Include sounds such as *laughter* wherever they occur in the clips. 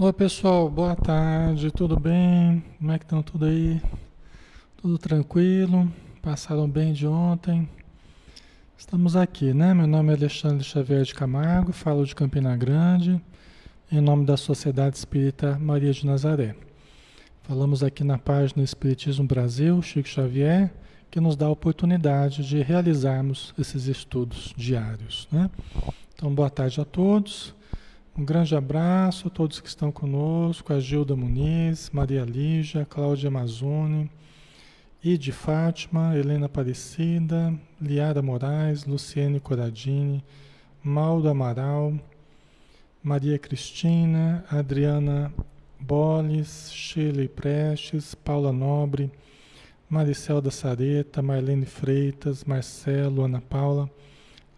Oi pessoal, boa tarde, tudo bem? Como é que estão tudo aí? Tudo tranquilo? Passaram bem de ontem? Estamos aqui, né? Meu nome é Alexandre Xavier de Camargo, falo de Campina Grande, em nome da Sociedade Espírita Maria de Nazaré. Falamos aqui na página Espiritismo Brasil, Chico Xavier, que nos dá a oportunidade de realizarmos esses estudos diários, né? Então, boa tarde a todos. Um grande abraço a todos que estão conosco, a Gilda Muniz, Maria Lígia, Cláudia Mazzoni, Ide Fátima, Helena Aparecida, Liara Moraes, Luciene Coradini, Mauro Amaral, Maria Cristina, Adriana Boles, Shirley Prestes, Paula Nobre, Maricel da Sareta, Marlene Freitas, Marcelo, Ana Paula,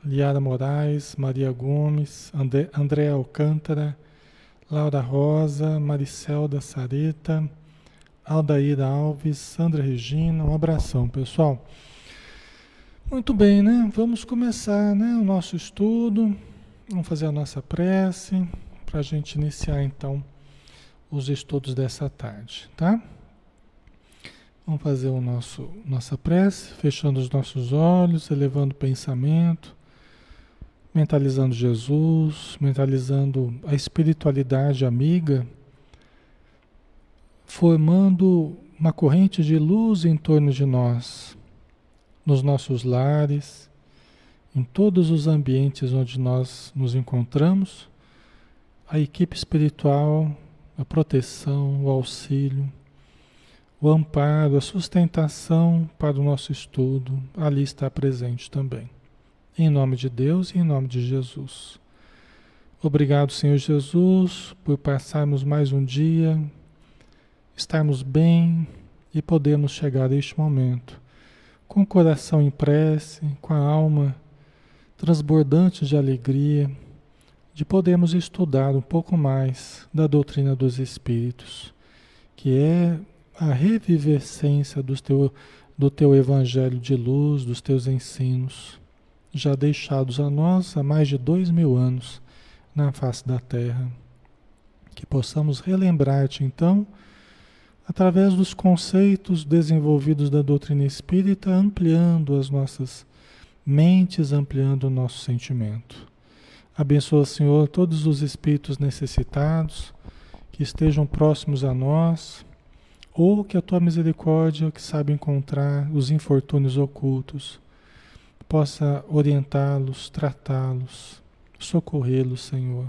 Liara Moraes, Maria Gomes, André, André Alcântara, Laura Rosa, Maricel da Sareta, Aldaíra Alves, Sandra Regina, um abração, pessoal. Muito bem, né? Vamos começar né, o nosso estudo, vamos fazer a nossa prece para a gente iniciar então os estudos dessa tarde, tá? Vamos fazer o nosso nossa prece, fechando os nossos olhos, elevando o pensamento mentalizando Jesus, mentalizando a espiritualidade amiga, formando uma corrente de luz em torno de nós, nos nossos lares, em todos os ambientes onde nós nos encontramos, a equipe espiritual, a proteção, o auxílio, o amparo, a sustentação para o nosso estudo, ali está presente também. Em nome de Deus e em nome de Jesus. Obrigado, Senhor Jesus, por passarmos mais um dia, estarmos bem e podermos chegar a este momento com o coração em prece, com a alma transbordante de alegria, de podermos estudar um pouco mais da doutrina dos Espíritos, que é a revivescência do teu, do teu evangelho de luz, dos teus ensinos já deixados a nós há mais de dois mil anos na face da Terra. Que possamos relembrar-te, então, através dos conceitos desenvolvidos da doutrina espírita, ampliando as nossas mentes, ampliando o nosso sentimento. Abençoa, Senhor, todos os espíritos necessitados que estejam próximos a nós, ou que a tua misericórdia, que sabe encontrar os infortúnios ocultos, possa orientá-los, tratá-los, socorrê-los, Senhor.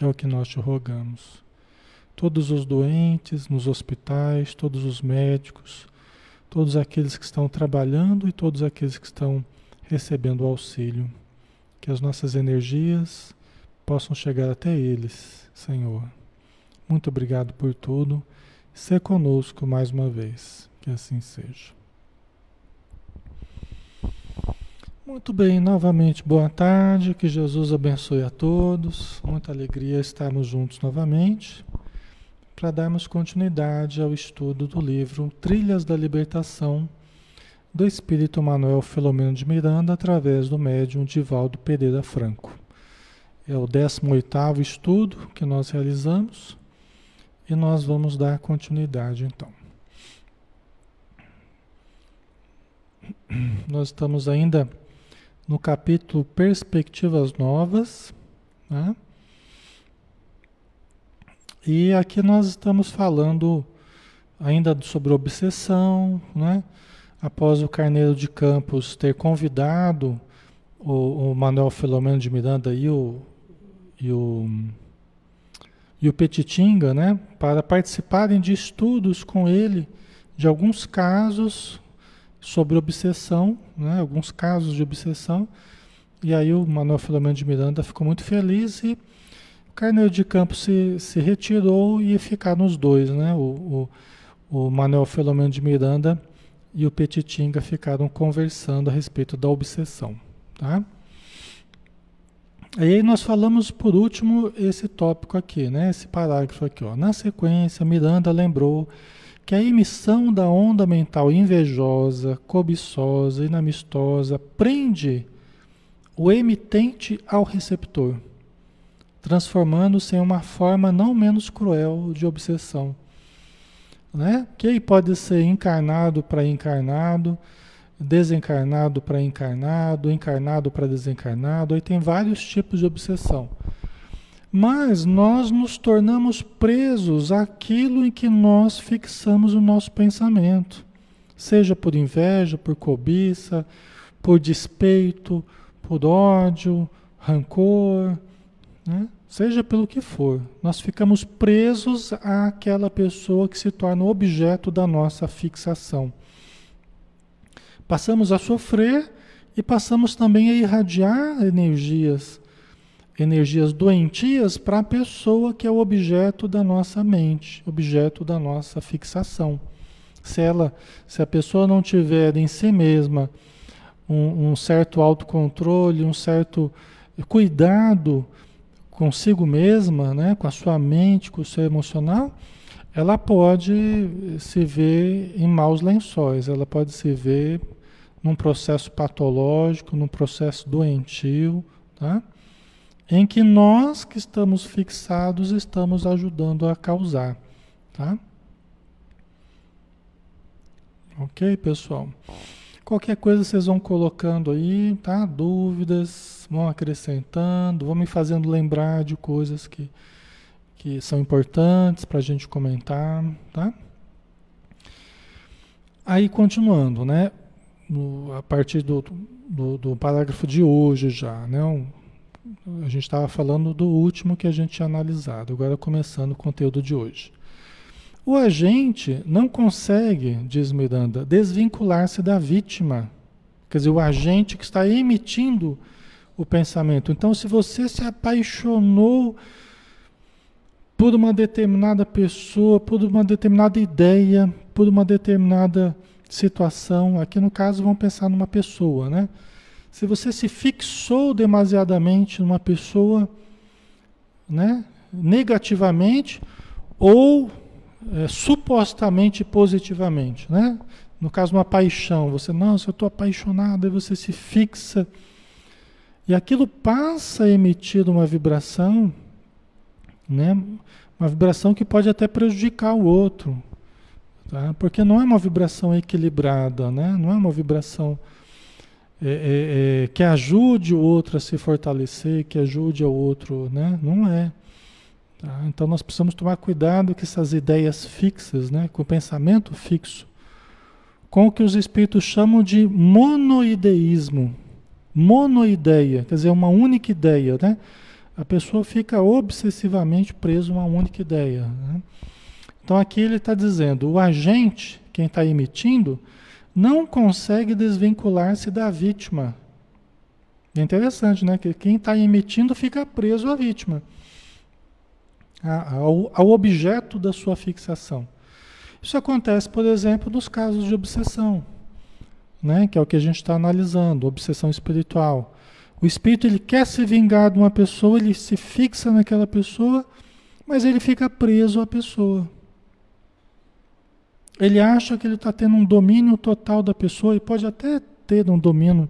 É o que nós te rogamos. Todos os doentes nos hospitais, todos os médicos, todos aqueles que estão trabalhando e todos aqueles que estão recebendo auxílio. Que as nossas energias possam chegar até eles, Senhor. Muito obrigado por tudo. Ser conosco mais uma vez. Que assim seja. Muito bem, novamente boa tarde, que Jesus abençoe a todos. Muita alegria estarmos juntos novamente para darmos continuidade ao estudo do livro Trilhas da Libertação do Espírito Manuel Filomeno de Miranda através do médium Divaldo Pereira Franco. É o 18º estudo que nós realizamos e nós vamos dar continuidade então. Nós estamos ainda no capítulo Perspectivas Novas. Né? E aqui nós estamos falando ainda sobre obsessão, né? após o Carneiro de Campos ter convidado o, o Manuel Filomeno de Miranda e o, e o, e o Petitinga né? para participarem de estudos com ele de alguns casos sobre obsessão, né, alguns casos de obsessão. E aí o Manuel Filomeno de Miranda ficou muito feliz e o Carneiro de Campos se, se retirou e ficaram os dois, né? O, o, o Manuel Filomeno de Miranda e o Petitinga ficaram conversando a respeito da obsessão, tá? Aí nós falamos por último esse tópico aqui, né? Esse parágrafo aqui, ó. Na sequência, Miranda lembrou que a emissão da onda mental invejosa, cobiçosa, inamistosa prende o emitente ao receptor, transformando-se em uma forma não menos cruel de obsessão. Né? Que pode ser encarnado para encarnado, desencarnado para encarnado, encarnado para desencarnado, aí tem vários tipos de obsessão. Mas nós nos tornamos presos àquilo em que nós fixamos o nosso pensamento, seja por inveja, por cobiça, por despeito, por ódio, rancor, né? seja pelo que for. Nós ficamos presos àquela pessoa que se torna objeto da nossa fixação. Passamos a sofrer e passamos também a irradiar energias, energias doentias para a pessoa que é o objeto da nossa mente, objeto da nossa fixação. Se ela, se a pessoa não tiver em si mesma um, um certo autocontrole, um certo cuidado consigo mesma, né, com a sua mente, com o seu emocional, ela pode se ver em maus lençóis, ela pode se ver num processo patológico, num processo doentio, tá? Em que nós que estamos fixados estamos ajudando a causar. Tá? Ok, pessoal? Qualquer coisa vocês vão colocando aí, tá? Dúvidas, vão acrescentando, vão me fazendo lembrar de coisas que, que são importantes para a gente comentar, tá? Aí continuando, né? no, a partir do, do, do, parágrafo de hoje já, né? Um, a gente estava falando do último que a gente tinha analisado, agora começando o conteúdo de hoje. O agente não consegue, diz Miranda, desvincular-se da vítima. Quer dizer, o agente que está emitindo o pensamento. Então, se você se apaixonou por uma determinada pessoa, por uma determinada ideia, por uma determinada situação, aqui no caso vamos pensar numa pessoa, né? Se você se fixou demasiadamente numa pessoa, né, negativamente ou é, supostamente positivamente, né? No caso uma paixão, você não, se eu estou apaixonado, aí você se fixa e aquilo passa a emitir uma vibração, né? Uma vibração que pode até prejudicar o outro, Tá? Porque não é uma vibração equilibrada, né? não é uma vibração é, é, é, que ajude o outro a se fortalecer, que ajude o outro, né? não é. Tá? Então nós precisamos tomar cuidado com essas ideias fixas, né? com o pensamento fixo, com o que os espíritos chamam de monoideísmo. Monoideia, quer dizer, uma única ideia. Né? A pessoa fica obsessivamente presa a uma única ideia. Né? Então aqui ele está dizendo, o agente, quem está emitindo, não consegue desvincular-se da vítima. É interessante, né? Que quem está emitindo fica preso à vítima, ao, ao objeto da sua fixação. Isso acontece, por exemplo, nos casos de obsessão, né? que é o que a gente está analisando, obsessão espiritual. O espírito ele quer se vingar de uma pessoa, ele se fixa naquela pessoa, mas ele fica preso à pessoa. Ele acha que ele está tendo um domínio total da pessoa e pode até ter um domínio,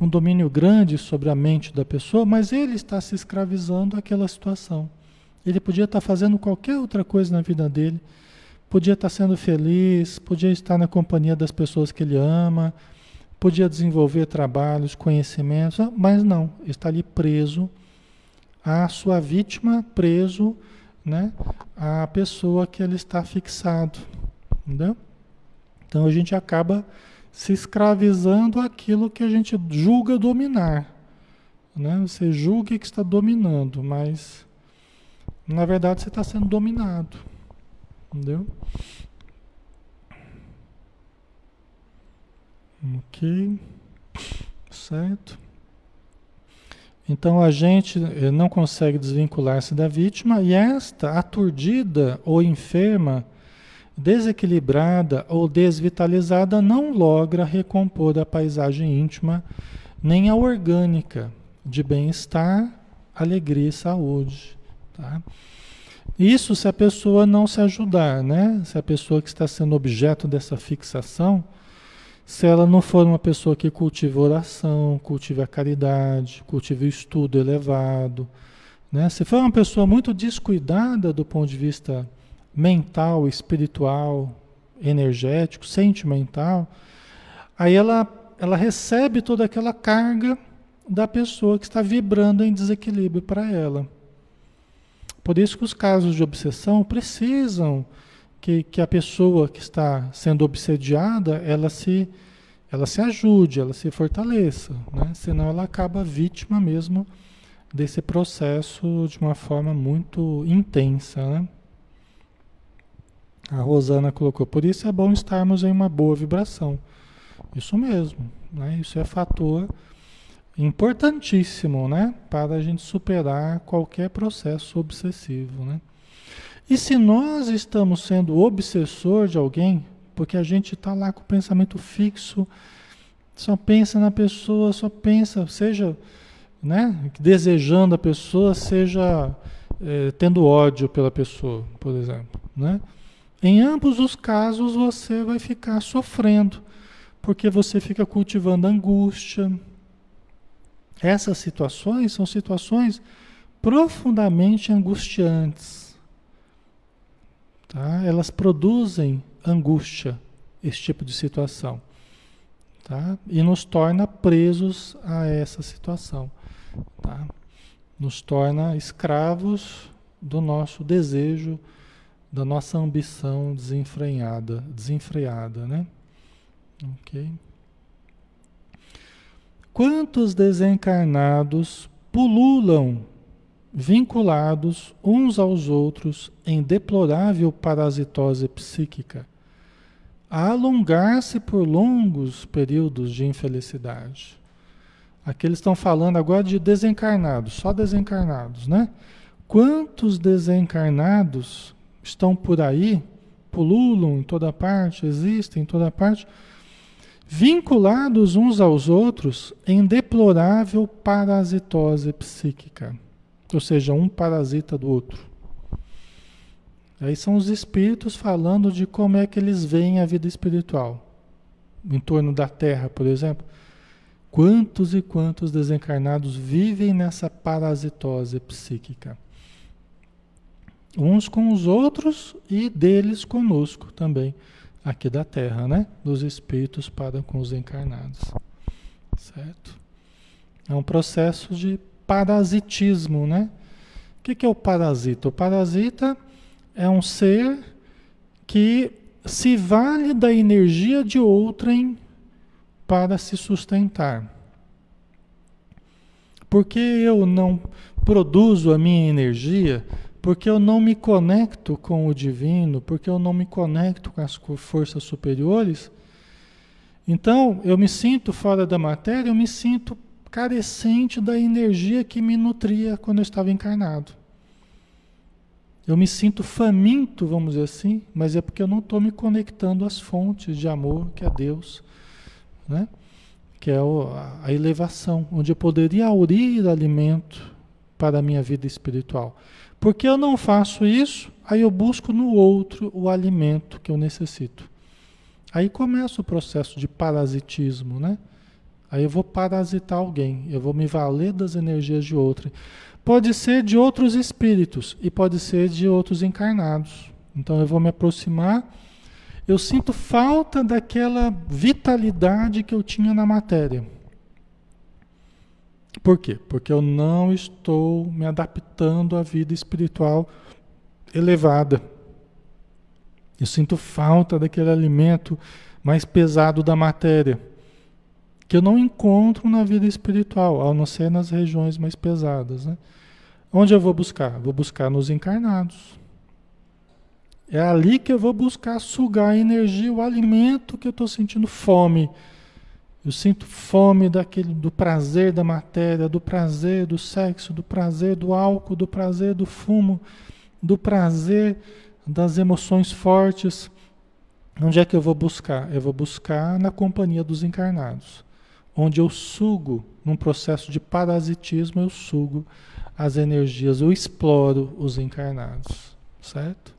um domínio grande sobre a mente da pessoa, mas ele está se escravizando àquela situação. Ele podia estar fazendo qualquer outra coisa na vida dele, podia estar sendo feliz, podia estar na companhia das pessoas que ele ama, podia desenvolver trabalhos, conhecimentos, mas não, está ali preso à sua vítima, preso né, à pessoa que ele está fixado. Entendeu? Então a gente acaba se escravizando aquilo que a gente julga dominar. Né? Você julga que está dominando, mas na verdade você está sendo dominado. Entendeu? Ok. Certo. Então a gente eh, não consegue desvincular-se da vítima e esta aturdida ou enferma desequilibrada ou desvitalizada não logra recompor a paisagem íntima nem a orgânica de bem-estar, alegria e saúde. Tá? Isso se a pessoa não se ajudar, né? Se a pessoa que está sendo objeto dessa fixação, se ela não for uma pessoa que cultive oração, cultive a caridade, cultive o estudo elevado, Né? Se for uma pessoa muito descuidada do ponto de vista mental, espiritual, energético, sentimental, aí ela, ela recebe toda aquela carga da pessoa que está vibrando em desequilíbrio para ela. Por isso que os casos de obsessão precisam que, que a pessoa que está sendo obsediada, ela se, ela se ajude, ela se fortaleça, né? senão ela acaba vítima mesmo desse processo de uma forma muito intensa. Né? A Rosana colocou, por isso é bom estarmos em uma boa vibração. Isso mesmo, né? isso é fator importantíssimo né? para a gente superar qualquer processo obsessivo. Né? E se nós estamos sendo obsessor de alguém, porque a gente está lá com o pensamento fixo, só pensa na pessoa, só pensa, seja né, desejando a pessoa, seja é, tendo ódio pela pessoa, por exemplo. Né? Em ambos os casos você vai ficar sofrendo, porque você fica cultivando angústia. Essas situações são situações profundamente angustiantes Tá? Elas produzem angústia, esse tipo de situação. Tá? E nos torna presos a essa situação. Tá? Nos torna escravos do nosso desejo, da nossa ambição desenfreada, desenfreada, né? Ok? Quantos desencarnados pululam vinculados uns aos outros em deplorável parasitose psíquica, a alongar-se por longos períodos de infelicidade. Aqui eles estão falando agora de desencarnados, só desencarnados, né? Quantos desencarnados estão por aí, pululam em toda parte, existem em toda parte, vinculados uns aos outros em deplorável parasitose psíquica ou seja, um parasita do outro. Aí são os espíritos falando de como é que eles veem a vida espiritual. Em torno da Terra, por exemplo. Quantos e quantos desencarnados vivem nessa parasitose psíquica? Uns com os outros e deles conosco também, aqui da Terra, né? Dos espíritos para com os encarnados. Certo? É um processo de parasitismo, né? O que, é o parasita? O parasita é um ser que se vale da energia de outrem para se sustentar. Porque eu não produzo a minha energia, porque eu não me conecto com o divino, porque eu não me conecto com as forças superiores, então eu me sinto fora da matéria, eu me sinto carecente da energia que me nutria quando eu estava encarnado. Eu me sinto faminto, vamos dizer assim, mas é porque eu não estou me conectando às fontes de amor que é Deus, né? que é a elevação, onde eu poderia aurir alimento para a minha vida espiritual. Porque eu não faço isso, aí eu busco no outro o alimento que eu necessito. Aí começa o processo de parasitismo, né? Aí eu vou parasitar alguém, eu vou me valer das energias de outro. Pode ser de outros espíritos e pode ser de outros encarnados. Então eu vou me aproximar. Eu sinto falta daquela vitalidade que eu tinha na matéria. Por quê? Porque eu não estou me adaptando à vida espiritual elevada. Eu sinto falta daquele alimento mais pesado da matéria que eu não encontro na vida espiritual, a não ser nas regiões mais pesadas. Né? Onde eu vou buscar? Vou buscar nos encarnados. É ali que eu vou buscar sugar a energia, o alimento que eu estou sentindo fome. Eu sinto fome daquele, do prazer da matéria, do prazer do sexo, do prazer do álcool, do prazer do fumo, do prazer das emoções fortes. Onde é que eu vou buscar? Eu vou buscar na companhia dos encarnados onde eu sugo, num processo de parasitismo, eu sugo as energias, eu exploro os encarnados, certo?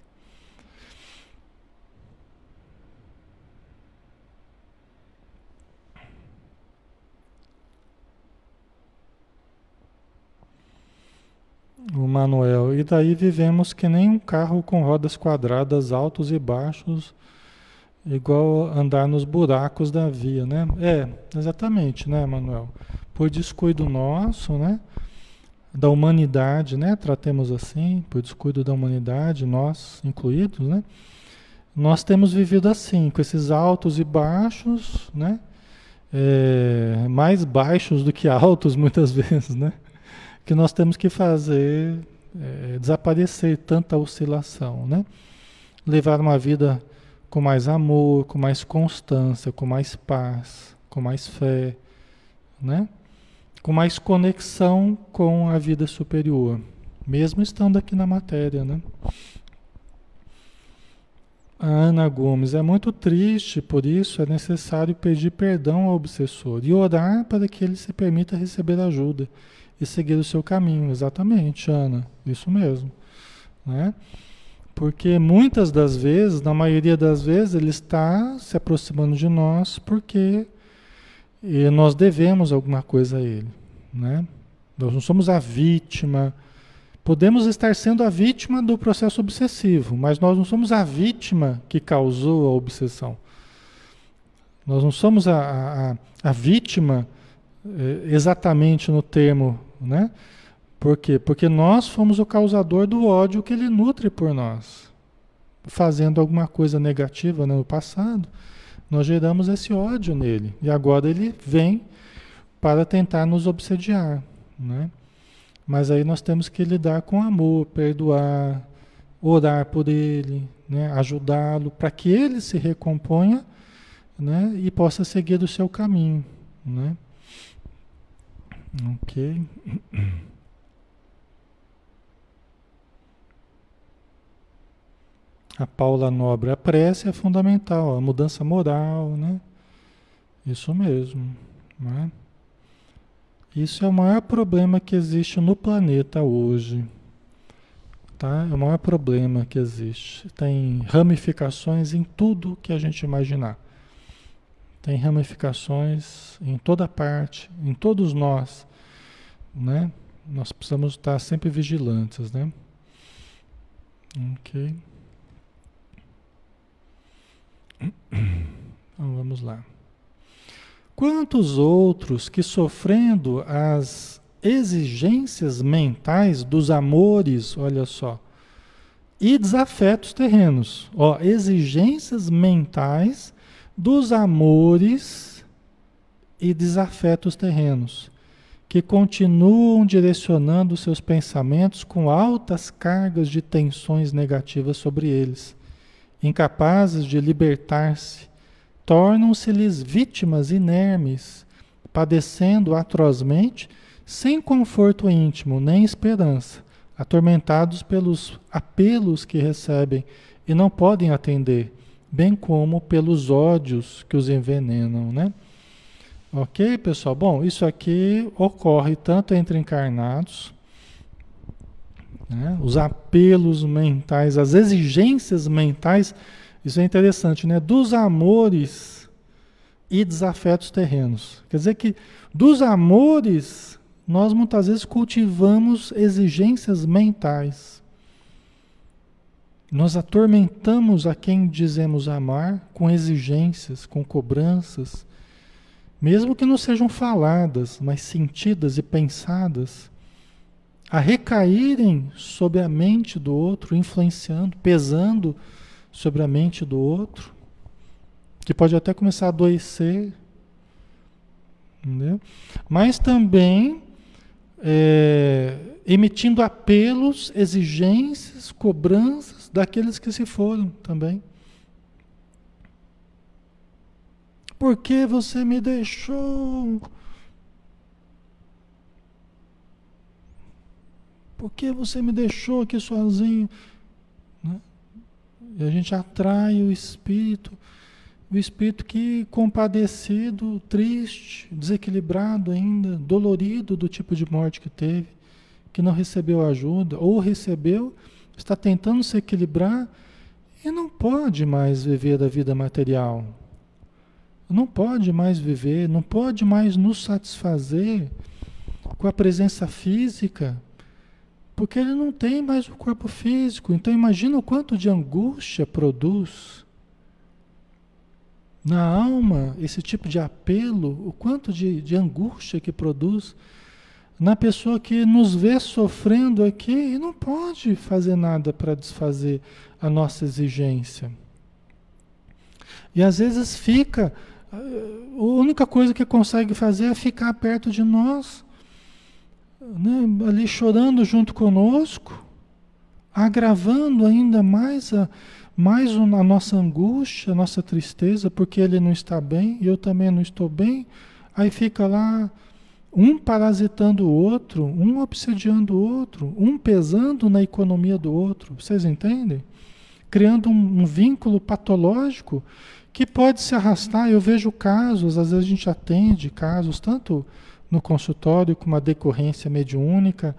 O Manuel. E daí vivemos que nem um carro com rodas quadradas, altos e baixos, igual andar nos buracos da via, né? É, exatamente, né, Manuel? Por descuido nosso, né? Da humanidade, né? Tratemos assim, por descuido da humanidade, nós incluídos, né? Nós temos vivido assim, com esses altos e baixos, né? É, mais baixos do que altos *laughs* muitas vezes, né? Que nós temos que fazer é, desaparecer tanta oscilação, né? Levar uma vida com mais amor, com mais constância, com mais paz, com mais fé, né? Com mais conexão com a vida superior, mesmo estando aqui na matéria, né? A Ana Gomes, é muito triste, por isso é necessário pedir perdão ao obsessor e orar para que ele se permita receber ajuda e seguir o seu caminho. Exatamente, Ana, isso mesmo. Né? Porque muitas das vezes, na maioria das vezes, ele está se aproximando de nós porque nós devemos alguma coisa a ele. Né? Nós não somos a vítima Podemos estar sendo a vítima do processo obsessivo, mas nós não somos a vítima que causou a obsessão. Nós não somos a, a, a vítima exatamente no termo, né? Por quê? Porque nós fomos o causador do ódio que ele nutre por nós. Fazendo alguma coisa negativa no passado, nós geramos esse ódio nele. E agora ele vem para tentar nos obsediar, né? Mas aí nós temos que lidar com amor, perdoar, orar por ele, né? ajudá-lo para que ele se recomponha né? e possa seguir o seu caminho. Né? Ok. A Paula Nobre, a prece é fundamental, a mudança moral, né? Isso mesmo. Né? Isso é o maior problema que existe no planeta hoje. Tá? É o maior problema que existe. Tem ramificações em tudo que a gente imaginar. Tem ramificações em toda parte, em todos nós. Né? Nós precisamos estar sempre vigilantes. Né? Ok. *coughs* Então vamos lá. Quantos outros que sofrendo as exigências mentais dos amores, olha só, e desafetos terrenos, ó, exigências mentais dos amores e desafetos terrenos, que continuam direcionando seus pensamentos com altas cargas de tensões negativas sobre eles, incapazes de libertar-se tornam-se-lhes vítimas inermes, padecendo atrozmente, sem conforto íntimo nem esperança, atormentados pelos apelos que recebem e não podem atender, bem como pelos ódios que os envenenam, né? Ok, pessoal? Bom, isso aqui ocorre tanto entre encarnados, né? os apelos mentais, as exigências mentais isso é interessante, né? Dos amores e desafetos terrenos. Quer dizer que dos amores nós muitas vezes cultivamos exigências mentais. Nós atormentamos a quem dizemos amar com exigências, com cobranças, mesmo que não sejam faladas, mas sentidas e pensadas, a recaírem sobre a mente do outro, influenciando, pesando sobre a mente do outro, que pode até começar a adoecer, entendeu? mas também é, emitindo apelos, exigências, cobranças daqueles que se foram também. Por que você me deixou? Por que você me deixou aqui sozinho? Né? E a gente atrai o espírito, o espírito que compadecido, triste, desequilibrado ainda, dolorido do tipo de morte que teve, que não recebeu ajuda, ou recebeu, está tentando se equilibrar e não pode mais viver da vida material. Não pode mais viver, não pode mais nos satisfazer com a presença física, Porque ele não tem mais o corpo físico. Então imagina o quanto de angústia produz na alma esse tipo de apelo, o quanto de, de angústia que produz na pessoa que nos vê sofrendo aqui e não pode fazer nada para desfazer a nossa exigência. E às vezes fica, a única coisa que consegue fazer é ficar perto de nós, né, ali chorando junto conosco, agravando ainda mais a, mais a nossa angústia, a nossa tristeza, porque ele não está bem e eu também não estou bem. Aí fica lá um parasitando o outro, um obsediando o outro, um pesando na economia do outro. Vocês entendem? Criando um, um vínculo patológico que pode se arrastar. Eu vejo casos, às vezes a gente atende casos, tanto no consultório com uma decorrência mediúnica,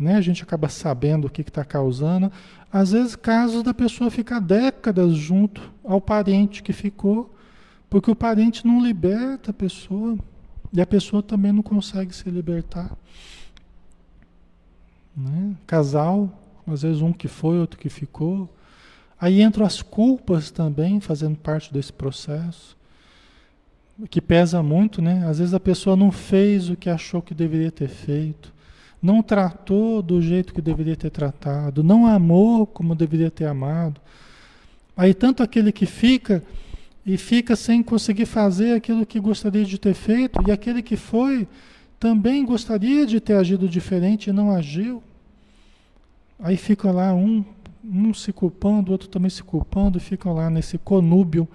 né? a gente acaba sabendo o que está causando. Às vezes, casos da pessoa ficar décadas junto ao parente que ficou, porque o parente não liberta a pessoa. E a pessoa também não consegue se libertar. Né? Casal, às vezes um que foi, outro que ficou. Aí entram as culpas também, fazendo parte desse processo. Que pesa muito, né? Às vezes a pessoa não fez o que achou que deveria ter feito, não tratou do jeito que deveria ter tratado, não amou como deveria ter amado. Aí tanto aquele que fica e fica sem conseguir fazer aquilo que gostaria de ter feito, e aquele que foi também gostaria de ter agido diferente e não agiu. Aí fica lá um, um se culpando, o outro também se culpando, e ficam lá nesse conúbio,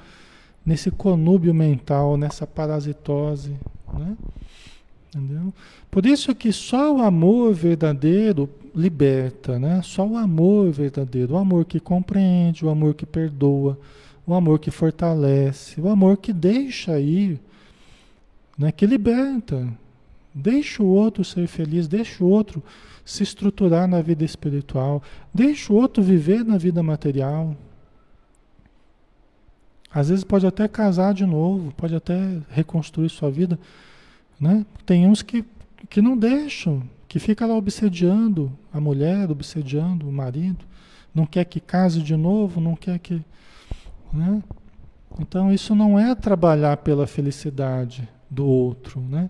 nesse conúbio mental, nessa parasitose, né? Entendeu? Por isso que só o amor verdadeiro liberta, né? Só o amor verdadeiro, o amor que compreende, o amor que perdoa, o amor que fortalece, o amor que deixa ir, né, que liberta. Deixa o outro ser feliz, deixa o outro se estruturar na vida espiritual, deixa o outro viver na vida material. Às vezes pode até casar de novo, pode até reconstruir sua vida. Né? Tem uns que, que não deixam, que fica lá obsediando a mulher, obsediando o marido, não quer que case de novo, não quer que. Né? Então isso não é trabalhar pela felicidade do outro, né?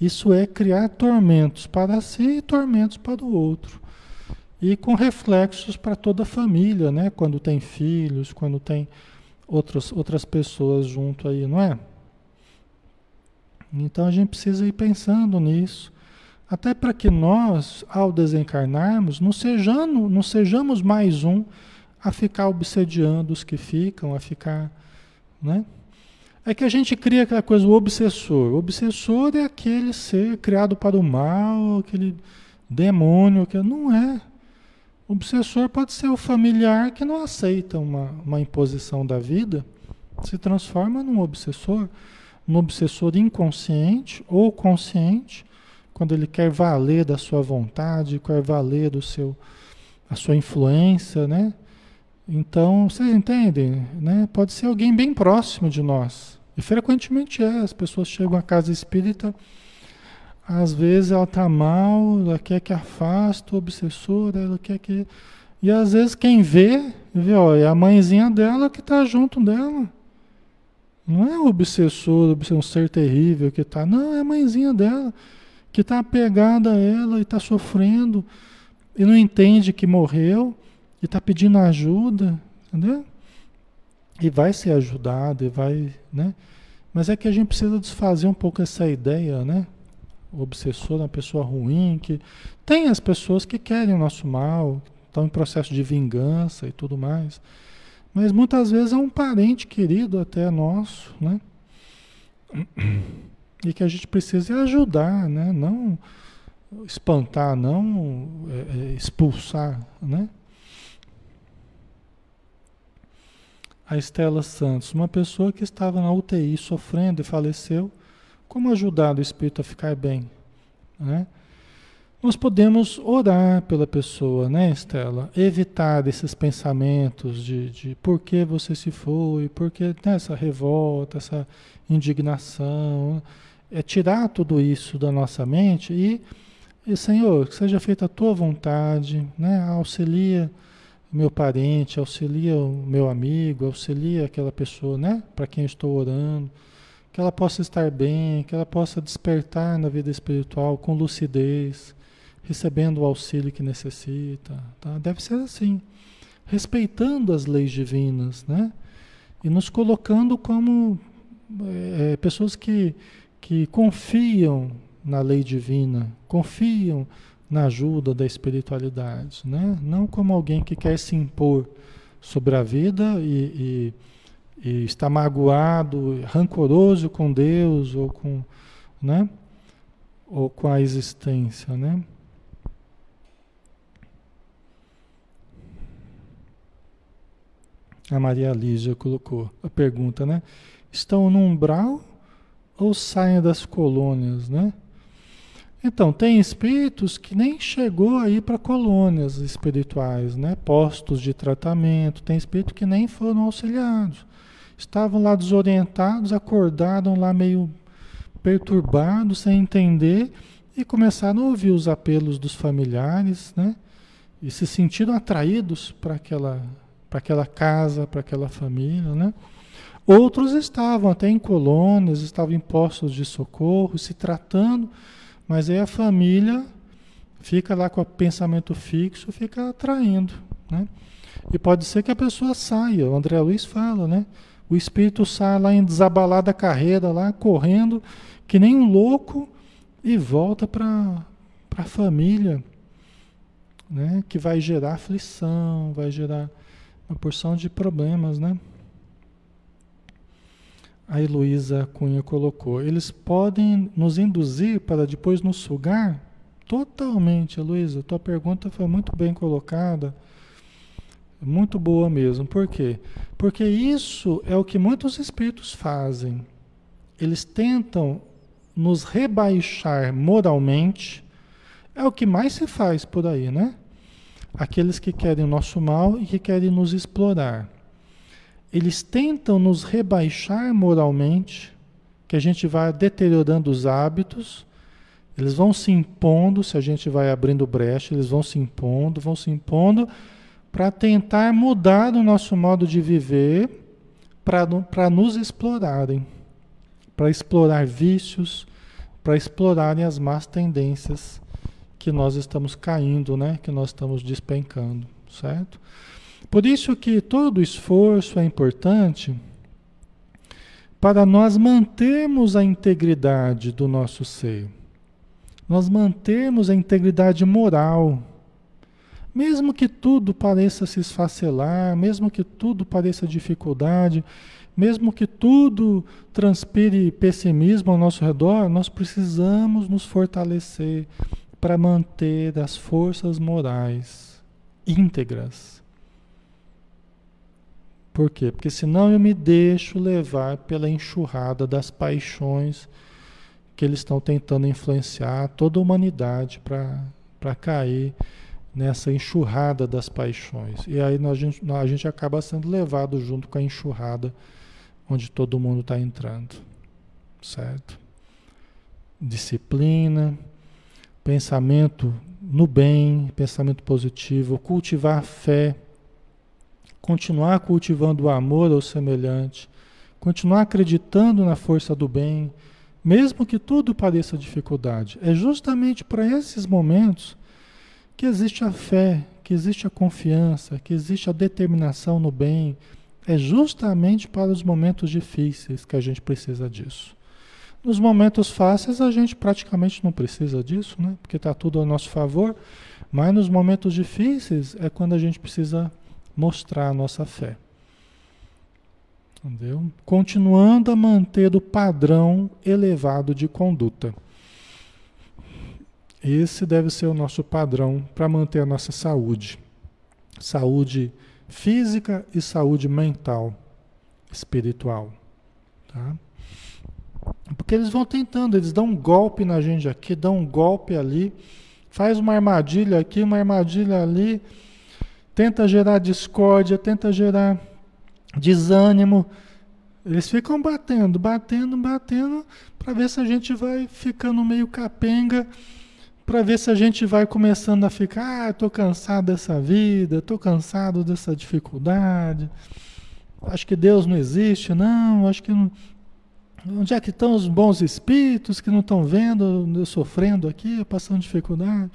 Isso é criar tormentos para si e tormentos para o outro. E com reflexos para toda a família, né? Quando tem filhos, quando tem outros, outras pessoas junto aí, não é? Então a gente precisa ir pensando nisso, até para que nós, ao desencarnarmos, não sejamos, não sejamos mais um a ficar obsediando os que ficam, a ficar. Né? É que a gente cria aquela coisa, o obsessor. O obsessor é aquele ser criado para o mal, aquele demônio que não é. O obsessor pode ser o familiar que não aceita uma, uma imposição da vida, se transforma num obsessor, um obsessor inconsciente ou consciente, quando ele quer valer da sua vontade, quer valer do seu a sua influência, né? Então, vocês entendem, né? Pode ser alguém bem próximo de nós. E frequentemente é, as pessoas chegam à casa espírita, às vezes ela está mal, ela quer que afaste o obsessor, ela quer que. E às vezes quem vê, vê, ó, é a mãezinha dela que está junto dela. Não é o obsessor, um ser terrível que está. Não, é a mãezinha dela, que está apegada a ela e está sofrendo e não entende que morreu e está pedindo ajuda, entendeu? E vai ser ajudado, e vai, né? Mas é que a gente precisa desfazer um pouco essa ideia, né? O obsessor é uma pessoa ruim, que tem as pessoas que querem o nosso mal, estão em processo de vingança e tudo mais. Mas muitas vezes é um parente querido até nosso, né? E que a gente precisa ajudar, né? Não espantar, não é, é expulsar, né? a Estela Santos, uma pessoa que estava na UTI sofrendo e faleceu, como ajudar o espírito a ficar bem? Né? Nós podemos orar pela pessoa, né, Estela? Evitar esses pensamentos de, de por que você se foi, por que né, essa revolta, essa indignação. É tirar tudo isso da nossa mente e E Senhor, que seja feita a tua vontade, né? Auxilia meu parente, auxilia o meu amigo, auxilia aquela pessoa, né? Para quem estou orando, que ela possa estar bem, que ela possa despertar na vida espiritual com lucidez, recebendo o auxílio que necessita, tá? Deve ser assim, respeitando as leis divinas, né? E nos colocando como é, pessoas que, que confiam na lei divina, confiam na ajuda da espiritualidade, né? não como alguém que quer se impor sobre a vida e, e, e está magoado, rancoroso com Deus ou com, né? ou com a existência. Né? A Maria Lígia colocou a pergunta, né? Estão no umbral ou saem das colônias, né? Então, tem espíritos que nem chegou aí para colônias espirituais, né? postos de tratamento, tem espíritos que nem foram auxiliados. Estavam lá desorientados, acordaram lá meio perturbados, sem entender, e começaram a ouvir os apelos dos familiares, né? E se sentiram atraídos para aquela, aquela casa, para aquela família, né? Outros estavam até em colônias, estavam em postos de socorro, se tratando mas aí a família fica lá com o pensamento fixo, fica atraindo, né? E pode ser que a pessoa saia, o André Luiz fala, né? O espírito sai lá em desabalada carreira, lá correndo, que nem um louco, e volta para a família, né? Que vai gerar aflição, vai gerar uma porção de problemas, né? a Heloísa Cunha colocou. Eles podem nos induzir para depois nos sugar? Totalmente, Heloísa. Tua pergunta foi muito bem colocada. Muito boa mesmo. Por quê? Porque isso é o que muitos espíritos fazem. Eles tentam nos rebaixar moralmente. É o que mais se faz por aí, né? Aqueles que querem o nosso mal e que querem nos explorar. Eles tentam nos rebaixar moralmente, que a gente vai deteriorando os hábitos, eles vão se impondo, se a gente vai abrindo brecha, eles vão se impondo, vão se impondo, para tentar mudar o nosso modo de viver, para nos explorarem, para explorar vícios, para explorarem as más tendências que nós estamos caindo, né? que nós estamos despencando, certo? Por isso que todo esforço é importante para nós mantermos a integridade do nosso ser. Nós mantermos a integridade moral. Mesmo que tudo pareça se esfacelar, mesmo que tudo pareça dificuldade, mesmo que tudo transpire pessimismo ao nosso redor, nós precisamos nos fortalecer para manter as forças morais íntegras. Por quê? Porque senão eu me deixo levar pela enxurrada das paixões que eles estão tentando influenciar toda a humanidade para cair nessa enxurrada das paixões. E aí a gente, a gente acaba sendo levado junto com a enxurrada onde todo mundo está entrando. Certo? Disciplina, pensamento no bem, pensamento positivo, cultivar fé continuar cultivando o amor ao semelhante, continuar acreditando na força do bem, mesmo que tudo pareça dificuldade. É justamente para esses momentos que existe a fé, que existe a confiança, que existe a determinação no bem. É justamente para os momentos difíceis que a gente precisa disso. Nos momentos fáceis a gente praticamente não precisa disso, né? Porque está tudo ao nosso favor. Mas nos momentos difíceis é quando a gente precisa mostrar a nossa fé. Entendeu? Continuando a manter o padrão elevado de conduta. Esse deve ser o nosso padrão para manter a nossa saúde. Saúde física e saúde mental, espiritual. Tá? Porque eles vão tentando, eles dão um golpe na gente aqui, dão um golpe ali, faz uma armadilha aqui, uma armadilha ali tenta gerar discórdia, tenta gerar desânimo. Eles ficam batendo, batendo, batendo, para ver se a gente vai ficando meio capenga, para ver se a gente vai começando a ficar, ah, estou cansado dessa vida, estou cansado dessa dificuldade. Acho que Deus não existe, não, acho que não, Onde é que estão os bons espíritos que não estão vendo eu sofrendo aqui, passando dificuldade?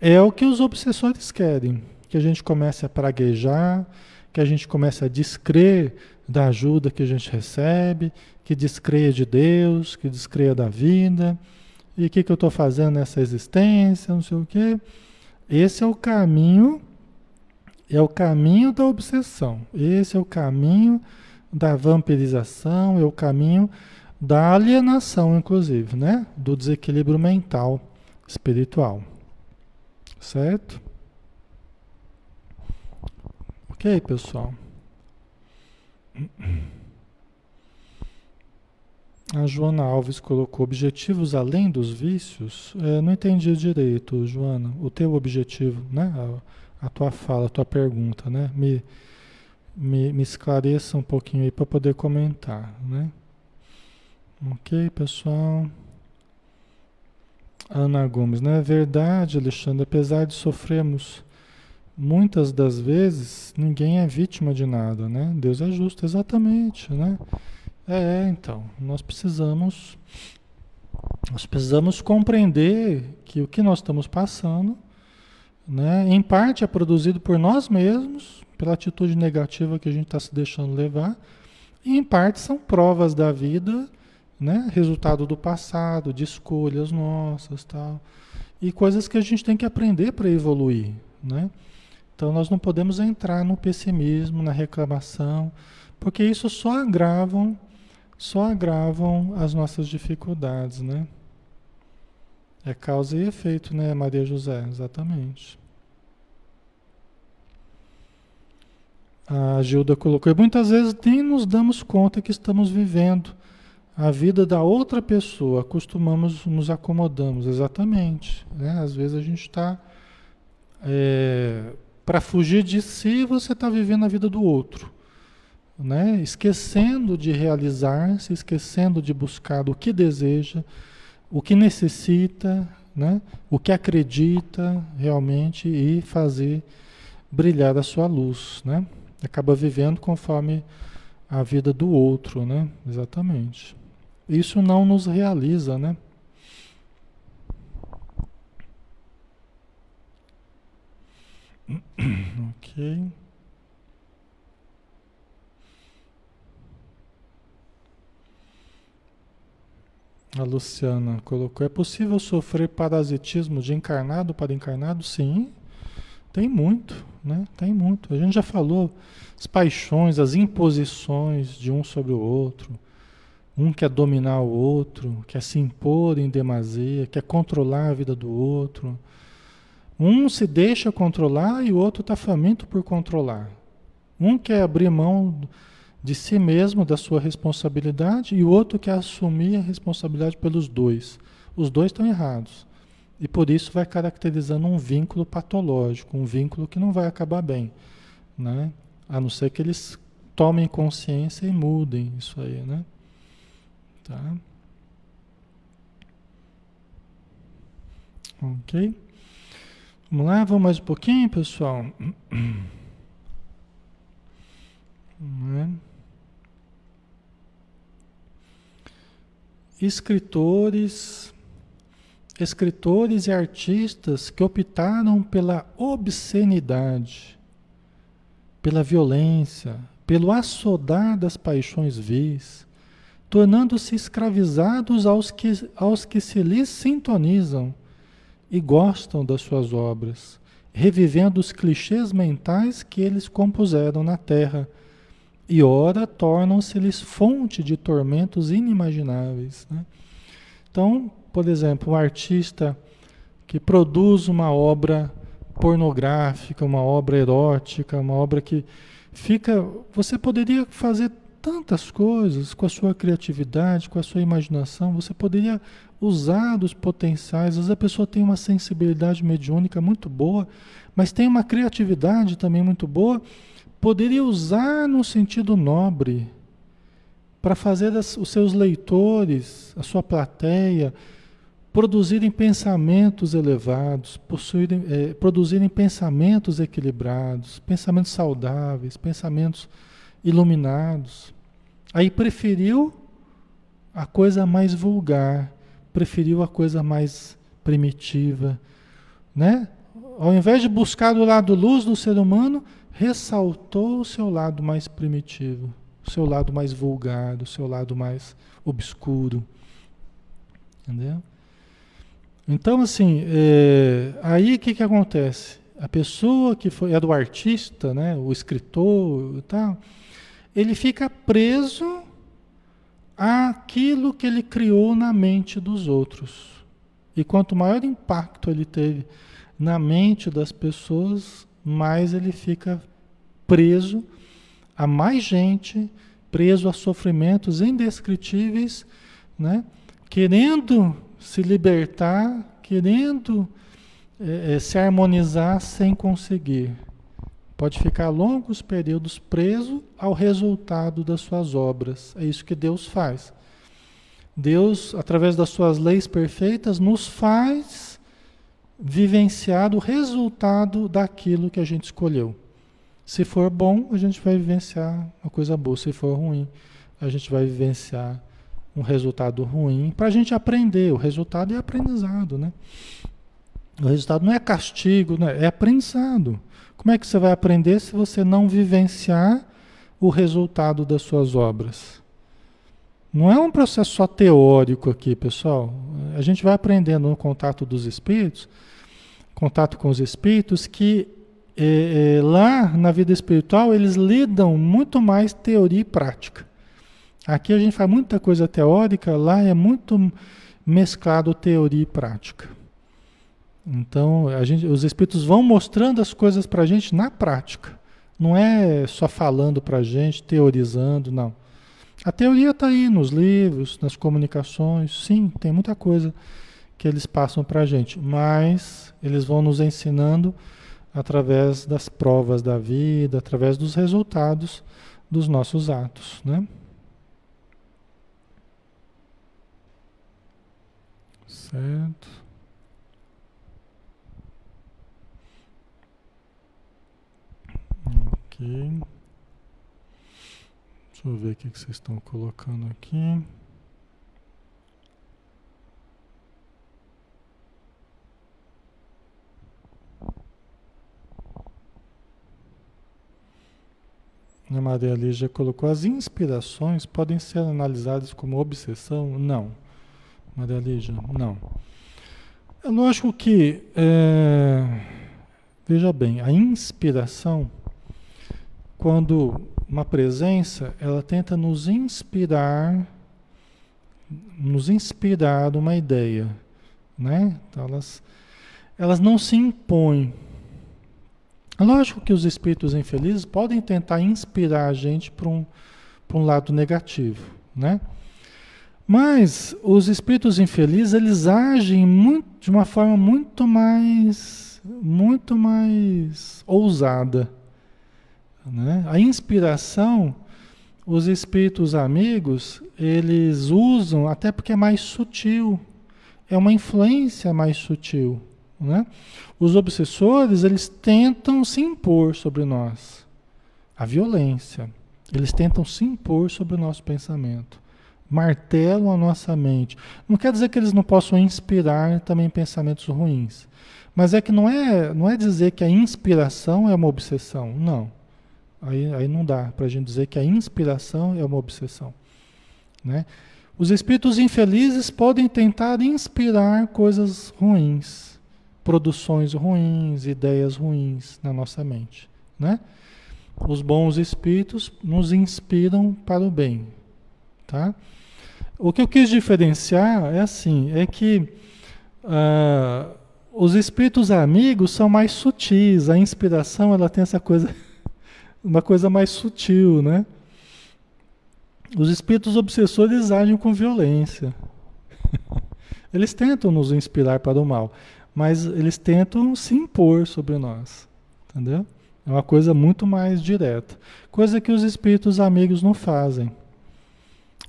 É o que os obsessores querem, que a gente comece a praguejar, que a gente comece a descrer da ajuda que a gente recebe, que descreia de Deus, que descreia da vida, e o que, que eu estou fazendo nessa existência, não sei o quê. Esse é o caminho, é o caminho da obsessão, esse é o caminho da vampirização, é o caminho da alienação, inclusive, né? Do desequilíbrio mental, espiritual. Certo? Ok, pessoal. A Joana Alves colocou objetivos além dos vícios. É, não entendi direito, Joana. O teu objetivo, né? A, a tua fala, a tua pergunta, né? Me, me, me esclareça um pouquinho aí para poder comentar, né? Ok, pessoal. Ana Gomes, não é verdade, Alexandre? Apesar de sofrermos muitas das vezes, ninguém é vítima de nada, né? Deus é justo, exatamente, né? É, então, nós precisamos nós precisamos compreender que o que nós estamos passando, né, em parte é produzido por nós mesmos, pela atitude negativa que a gente está se deixando levar, e em parte são provas da vida né? Resultado do passado, de escolhas nossas, tal. E coisas que a gente tem que aprender para evoluir, né? Então nós não podemos entrar no pessimismo, na reclamação, porque isso só agravam, só agravam as nossas dificuldades, né? É causa e efeito, né, Maria José? Exatamente. A Gilda colocou, e muitas vezes nem nos damos conta que estamos vivendo a vida da outra pessoa, acostumamos, nos acomodamos, exatamente. Né? Às vezes a gente está. É, para fugir de si, você está vivendo a vida do outro. Né? Esquecendo de realizar-se, esquecendo de buscar o que deseja, o que necessita, né? o que acredita realmente e fazer brilhar a sua luz. Né? Acaba vivendo conforme a vida do outro, né? Exatamente. Isso não nos realiza, né? *clears throat* ok. A Luciana colocou: é possível sofrer parasitismo de encarnado para encarnado? Sim, tem muito, né? Tem muito. A gente já falou as paixões, as imposições de um sobre o outro um quer dominar o outro, quer se impor em demasia, quer controlar a vida do outro. Um se deixa controlar e o outro está faminto por controlar. Um quer abrir mão de si mesmo, da sua responsabilidade, e o outro quer assumir a responsabilidade pelos dois. Os dois estão errados. E por isso vai caracterizando um vínculo patológico, um vínculo que não vai acabar bem. Né? A não ser que eles tomem consciência e mudem isso aí, né? Tá? Ok? Vamos lá, vamos mais um pouquinho, pessoal. Escritores, escritores e artistas que optaram pela obscenidade, pela violência, pelo assodar das paixões vis, tornando-se escravizados aos que, aos que se lhes sintonizam e gostam das suas obras, revivendo os clichês mentais que eles compuseram na terra, e ora tornam-se-lhes fonte de tormentos inimagináveis. Né? Então, por exemplo, um artista que produz uma obra pornográfica, uma obra erótica, uma obra que fica. Você poderia fazer tantas coisas com a sua criatividade, com a sua imaginação. Você poderia usar dos potenciais. Às vezes a pessoa tem uma sensibilidade mediúnica muito boa, mas tem uma criatividade também muito boa. Poderia usar no sentido nobre para fazer as, os seus leitores, a sua plateia, produzirem pensamentos elevados, possuírem, é, produzirem pensamentos equilibrados, pensamentos saudáveis, pensamentos iluminados. Aí preferiu a coisa mais vulgar, preferiu a coisa mais primitiva, né? Ao invés de buscar o lado luz do ser humano, ressaltou o seu lado mais primitivo, o seu lado mais vulgar, o seu lado mais obscuro. Entendeu? Então, assim, é, aí o que, que acontece? A pessoa que foi, é do artista, né, o escritor e tal, ele fica preso àquilo que ele criou na mente dos outros. E quanto maior impacto ele teve na mente das pessoas, mais ele fica preso a mais gente, preso a sofrimentos indescritíveis, né? querendo se libertar, querendo é, se harmonizar sem conseguir. Pode ficar longos períodos preso ao resultado das suas obras. É isso que Deus faz. Deus, através das suas leis perfeitas, nos faz vivenciar o resultado daquilo que a gente escolheu. Se for bom, a gente vai vivenciar uma coisa boa. Se for ruim, a gente vai vivenciar um resultado ruim para a gente aprender. O resultado é aprendizado, né? O resultado não é castigo, né? é aprendizado. Como é que você vai aprender se você não vivenciar o resultado das suas obras? Não é um processo só teórico aqui, pessoal. A gente vai aprendendo no contato dos espíritos, contato com os espíritos, que é, é, lá na vida espiritual eles lidam muito mais teoria e prática. Aqui a gente faz muita coisa teórica, lá é muito mesclado teoria e prática. Então, a gente, os espíritos vão mostrando as coisas para a gente na prática. Não é só falando para a gente, teorizando, não. A teoria está aí nos livros, nas comunicações, sim, tem muita coisa que eles passam para a gente, mas eles vão nos ensinando através das provas da vida, através dos resultados dos nossos atos, né? Certo. Ok. Deixa eu ver o que vocês estão colocando aqui. A Maria Lígia colocou: as inspirações podem ser analisadas como obsessão? Não. Maria Lígia, não. É lógico que, é, veja bem, a inspiração, quando uma presença, ela tenta nos inspirar, nos inspirar uma ideia, né? Então elas, elas não se impõem. Lógico que os espíritos infelizes podem tentar inspirar a gente para um, um lado negativo, né? Mas os espíritos infelizes, eles agem muito, de uma forma muito mais, muito mais ousada. Né? A inspiração, os espíritos amigos, eles usam até porque é mais sutil. É uma influência mais sutil. Né? Os obsessores, eles tentam se impor sobre nós. A violência. Eles tentam se impor sobre o nosso pensamento martelam a nossa mente. Não quer dizer que eles não possam inspirar também pensamentos ruins. Mas é que não é, não é dizer que a inspiração é uma obsessão. Não. Aí, aí não dá para a gente dizer que a inspiração é uma obsessão. Né? Os espíritos infelizes podem tentar inspirar coisas ruins, produções ruins, ideias ruins na nossa mente. Né? Os bons espíritos nos inspiram para o bem. Tá? O que eu quis diferenciar é assim, é que uh, os espíritos amigos são mais sutis, a inspiração ela tem essa coisa, uma coisa mais sutil, né? Os espíritos obsessores agem com violência. *laughs* Eles tentam nos inspirar para o mal, mas eles tentam se impor sobre nós, entendeu? É uma coisa muito mais direta, coisa que os espíritos amigos não fazem.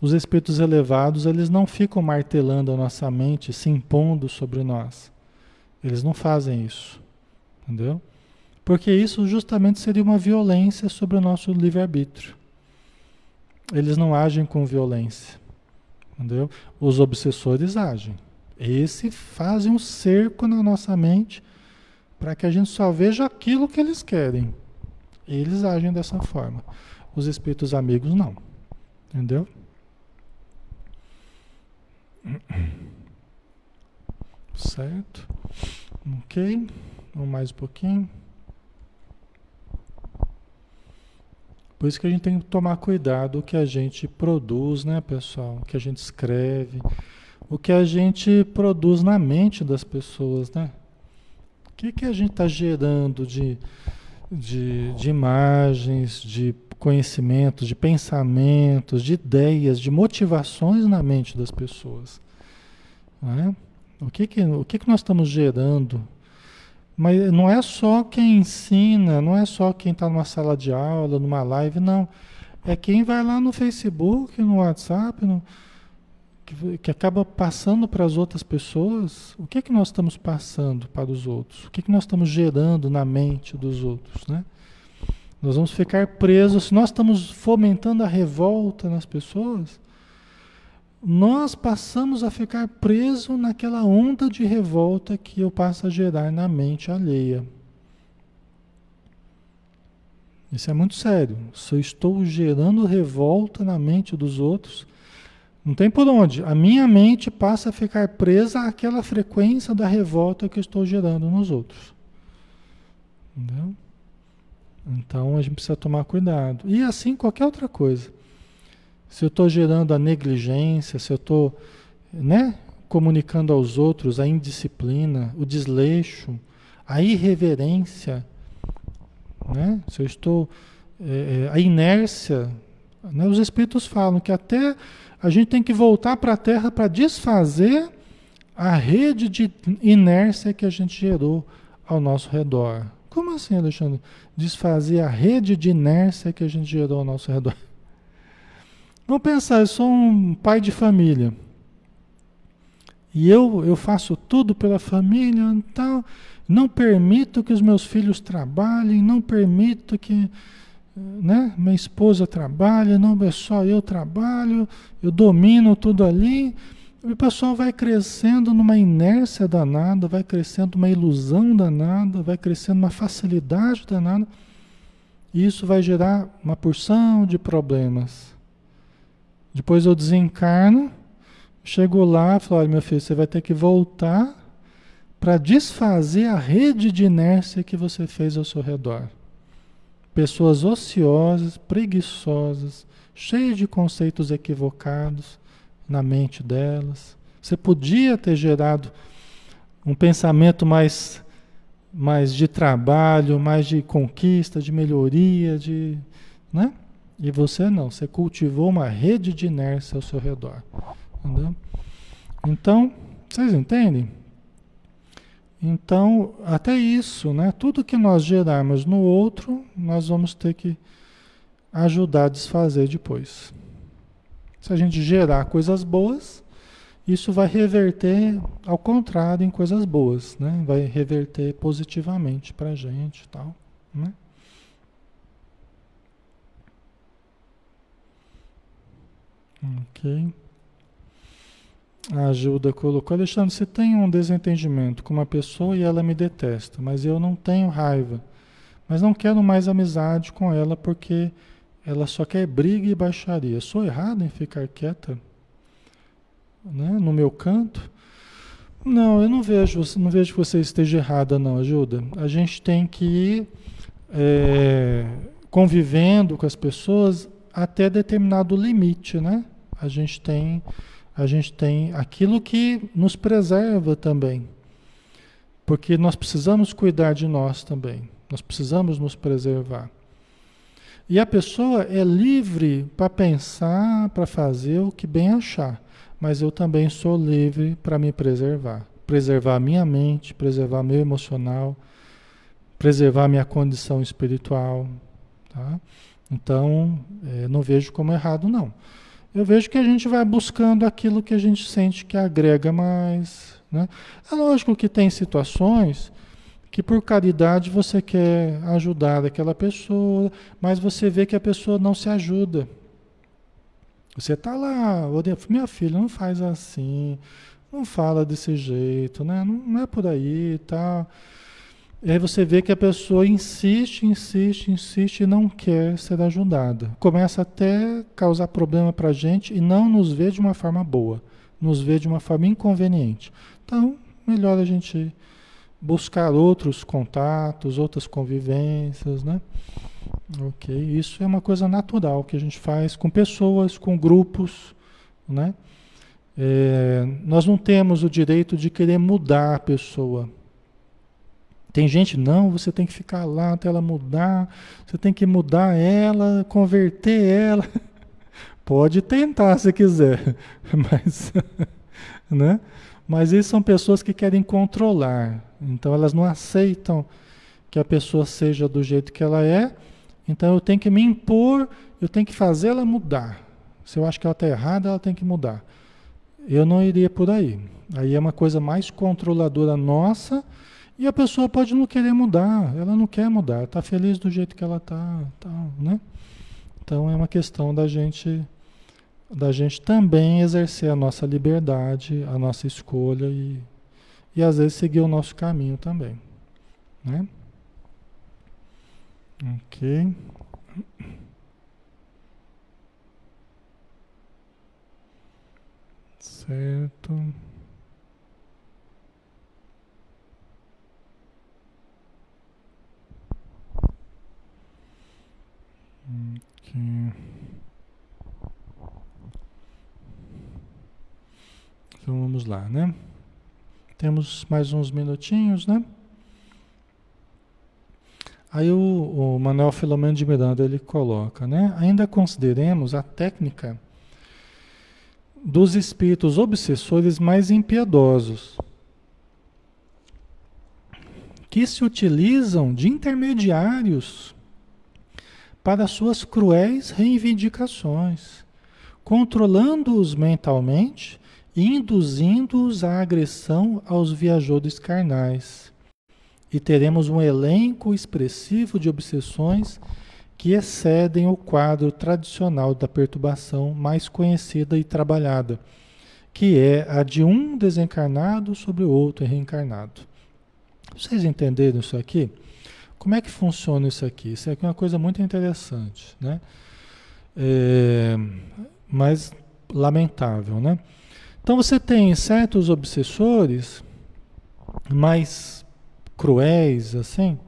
Os espíritos elevados, eles não ficam martelando a nossa mente, se impondo sobre nós. Eles não fazem isso. Entendeu? Porque isso justamente seria uma violência sobre o nosso livre-arbítrio. Eles não agem com violência. Entendeu? Os obsessores agem. Esse fazem um cerco na nossa mente para que a gente só veja aquilo que eles querem. Eles agem dessa forma. Os espíritos amigos não. Entendeu? Certo? Ok. Vamos mais um pouquinho. Por isso que a gente tem que tomar cuidado o que a gente produz, né, pessoal? O que a gente escreve, o que a gente produz na mente das pessoas, né? O que, que a gente está gerando de, de, de imagens, de conhecimentos, de pensamentos, de ideias, de motivações na mente das pessoas. É? O, que, que, o que, que nós estamos gerando? Mas não é só quem ensina, não é só quem está numa sala de aula, numa live, não. É quem vai lá no Facebook, no WhatsApp, no, que, que, acaba passando para as outras pessoas. O que, que nós estamos passando para os outros? O que, que nós estamos gerando na mente dos outros, né? Nós vamos ficar presos, se nós estamos fomentando a revolta nas pessoas, nós passamos a ficar presos naquela onda de revolta que eu passo a gerar na mente alheia. Isso é muito sério. Se eu estou gerando revolta na mente dos outros, não tem por onde. A minha mente passa a ficar presa àquela frequência da revolta que eu estou gerando nos outros. Entendeu? Então a gente precisa tomar cuidado. E assim qualquer outra coisa. Se eu estou gerando a negligência, se eu estou né, comunicando aos outros a indisciplina, o desleixo, a irreverência, né? se eu estou. É, é a inércia. Né? Os Espíritos falam que até a gente tem que voltar para a Terra para desfazer a rede de inércia que a gente gerou ao nosso redor. Como assim, Alexandre? Desfazer a rede de inércia que a gente gerou ao nosso redor. Vamos pensar, eu sou um pai de família. E eu, eu faço tudo pela família, então não permito que os meus filhos trabalhem, não permito que né, minha esposa trabalhe, não é só eu trabalho, eu domino tudo ali. O pessoal vai crescendo numa inércia danada, vai crescendo uma ilusão danada, vai crescendo uma facilidade danada. E isso vai gerar uma porção de problemas. Depois eu desencarno, chego lá e falo, olha meu filho, você vai ter que voltar para desfazer a rede de inércia que você fez ao seu redor. Pessoas ociosas, preguiçosas, cheias de conceitos equivocados, na mente delas. Você podia ter gerado um pensamento mais, mais de trabalho, mais de conquista, de melhoria, de, né? E você não, você cultivou uma rede de inércia ao seu redor. Entendeu? Então, vocês entendem? Então, até isso, né? Tudo que nós gerarmos no outro, nós vamos ter que ajudar a desfazer depois. Se a gente gerar coisas boas, isso vai reverter ao contrário em coisas boas, né? Vai reverter positivamente para a gente, tal, né? Ok. A ajuda colocou. Alexandre, você tem um desentendimento com uma pessoa e ela me detesta, mas eu não tenho raiva. Mas não quero mais amizade com ela porque ela só quer briga e baixaria. Sou errado em ficar quieta? Né? No meu canto? Não, eu não vejo, não vejo que você esteja errada, não, ajuda. A gente tem que ir é, convivendo com as pessoas até determinado limite, né? A gente tem, a gente tem aquilo que nos preserva também. Porque nós precisamos cuidar de nós também. Nós precisamos nos preservar. E a pessoa é livre para pensar, para fazer o que bem achar. Mas eu também sou livre para me preservar. Preservar minha mente, preservar meu emocional, preservar minha condição espiritual. Tá? Então, é, não vejo como errado, não. eu vejo que a gente vai buscando aquilo que a gente sente que agrega mais. Né? É lógico que tem situações que por caridade você quer ajudar aquela pessoa, mas você vê que a pessoa não se ajuda. Você está lá, minha filha, não faz assim, não fala desse jeito, né? não, não é por aí e tá. tal. E aí você vê que a pessoa insiste, insiste, insiste e não quer ser ajudada. Começa até causar problema para a gente e não nos vê de uma forma boa, nos vê de uma forma inconveniente. Então, melhor a gente buscar outros contatos, outras convivências, né? Ok, isso é uma coisa natural que a gente faz com pessoas, com grupos, né? É, nós não temos o direito de querer mudar a pessoa. Tem gente, não, você tem que ficar lá até ela mudar, você tem que mudar ela, converter ela. *laughs* Pode tentar se quiser, *laughs* mas, *laughs* né? Mas isso são pessoas que querem controlar, então elas não aceitam que a pessoa seja do jeito que ela é, então eu tenho que me impor, eu tenho que fazer ela mudar. Se eu acho que ela está errada, ela tem que mudar. Eu não iria por aí. Aí é uma coisa mais controladora nossa e a pessoa pode não querer mudar, ela não quer mudar, está feliz do jeito que ela está, tá, né? Então é uma questão da gente da gente também exercer a nossa liberdade, a nossa escolha e, e às vezes seguir o nosso caminho também, né? Ok. Certo. Aqui. Então vamos lá, né? Temos mais uns minutinhos, né? Aí o, o Manuel Filomeno de Miranda ele coloca, né? Ainda consideremos a técnica dos espíritos obsessores mais impiedosos, que se utilizam de intermediários para suas cruéis reivindicações, controlando-os mentalmente induzindo-os à agressão aos viajores carnais. E teremos um elenco expressivo de obsessões que excedem o quadro tradicional da perturbação mais conhecida e trabalhada, que é a de um desencarnado sobre o outro reencarnado. Vocês entenderam isso aqui? Como é que funciona isso aqui? Isso aqui é uma coisa muito interessante, né? É, mas lamentável, né? Então você tem certos obsessores mais cruéis, assim,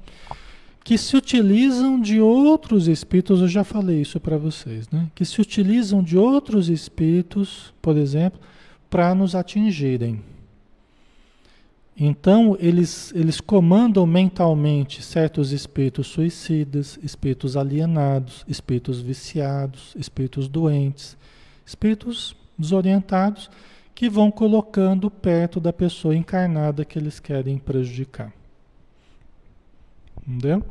que se utilizam de outros espíritos, eu já falei isso para vocês, né? Que se utilizam de outros espíritos, por exemplo, para nos atingirem. Então, eles, eles comandam mentalmente certos espíritos suicidas, espíritos alienados, espíritos viciados, espíritos doentes, espíritos desorientados, que vão colocando perto da pessoa encarnada que eles querem prejudicar. Entendeu?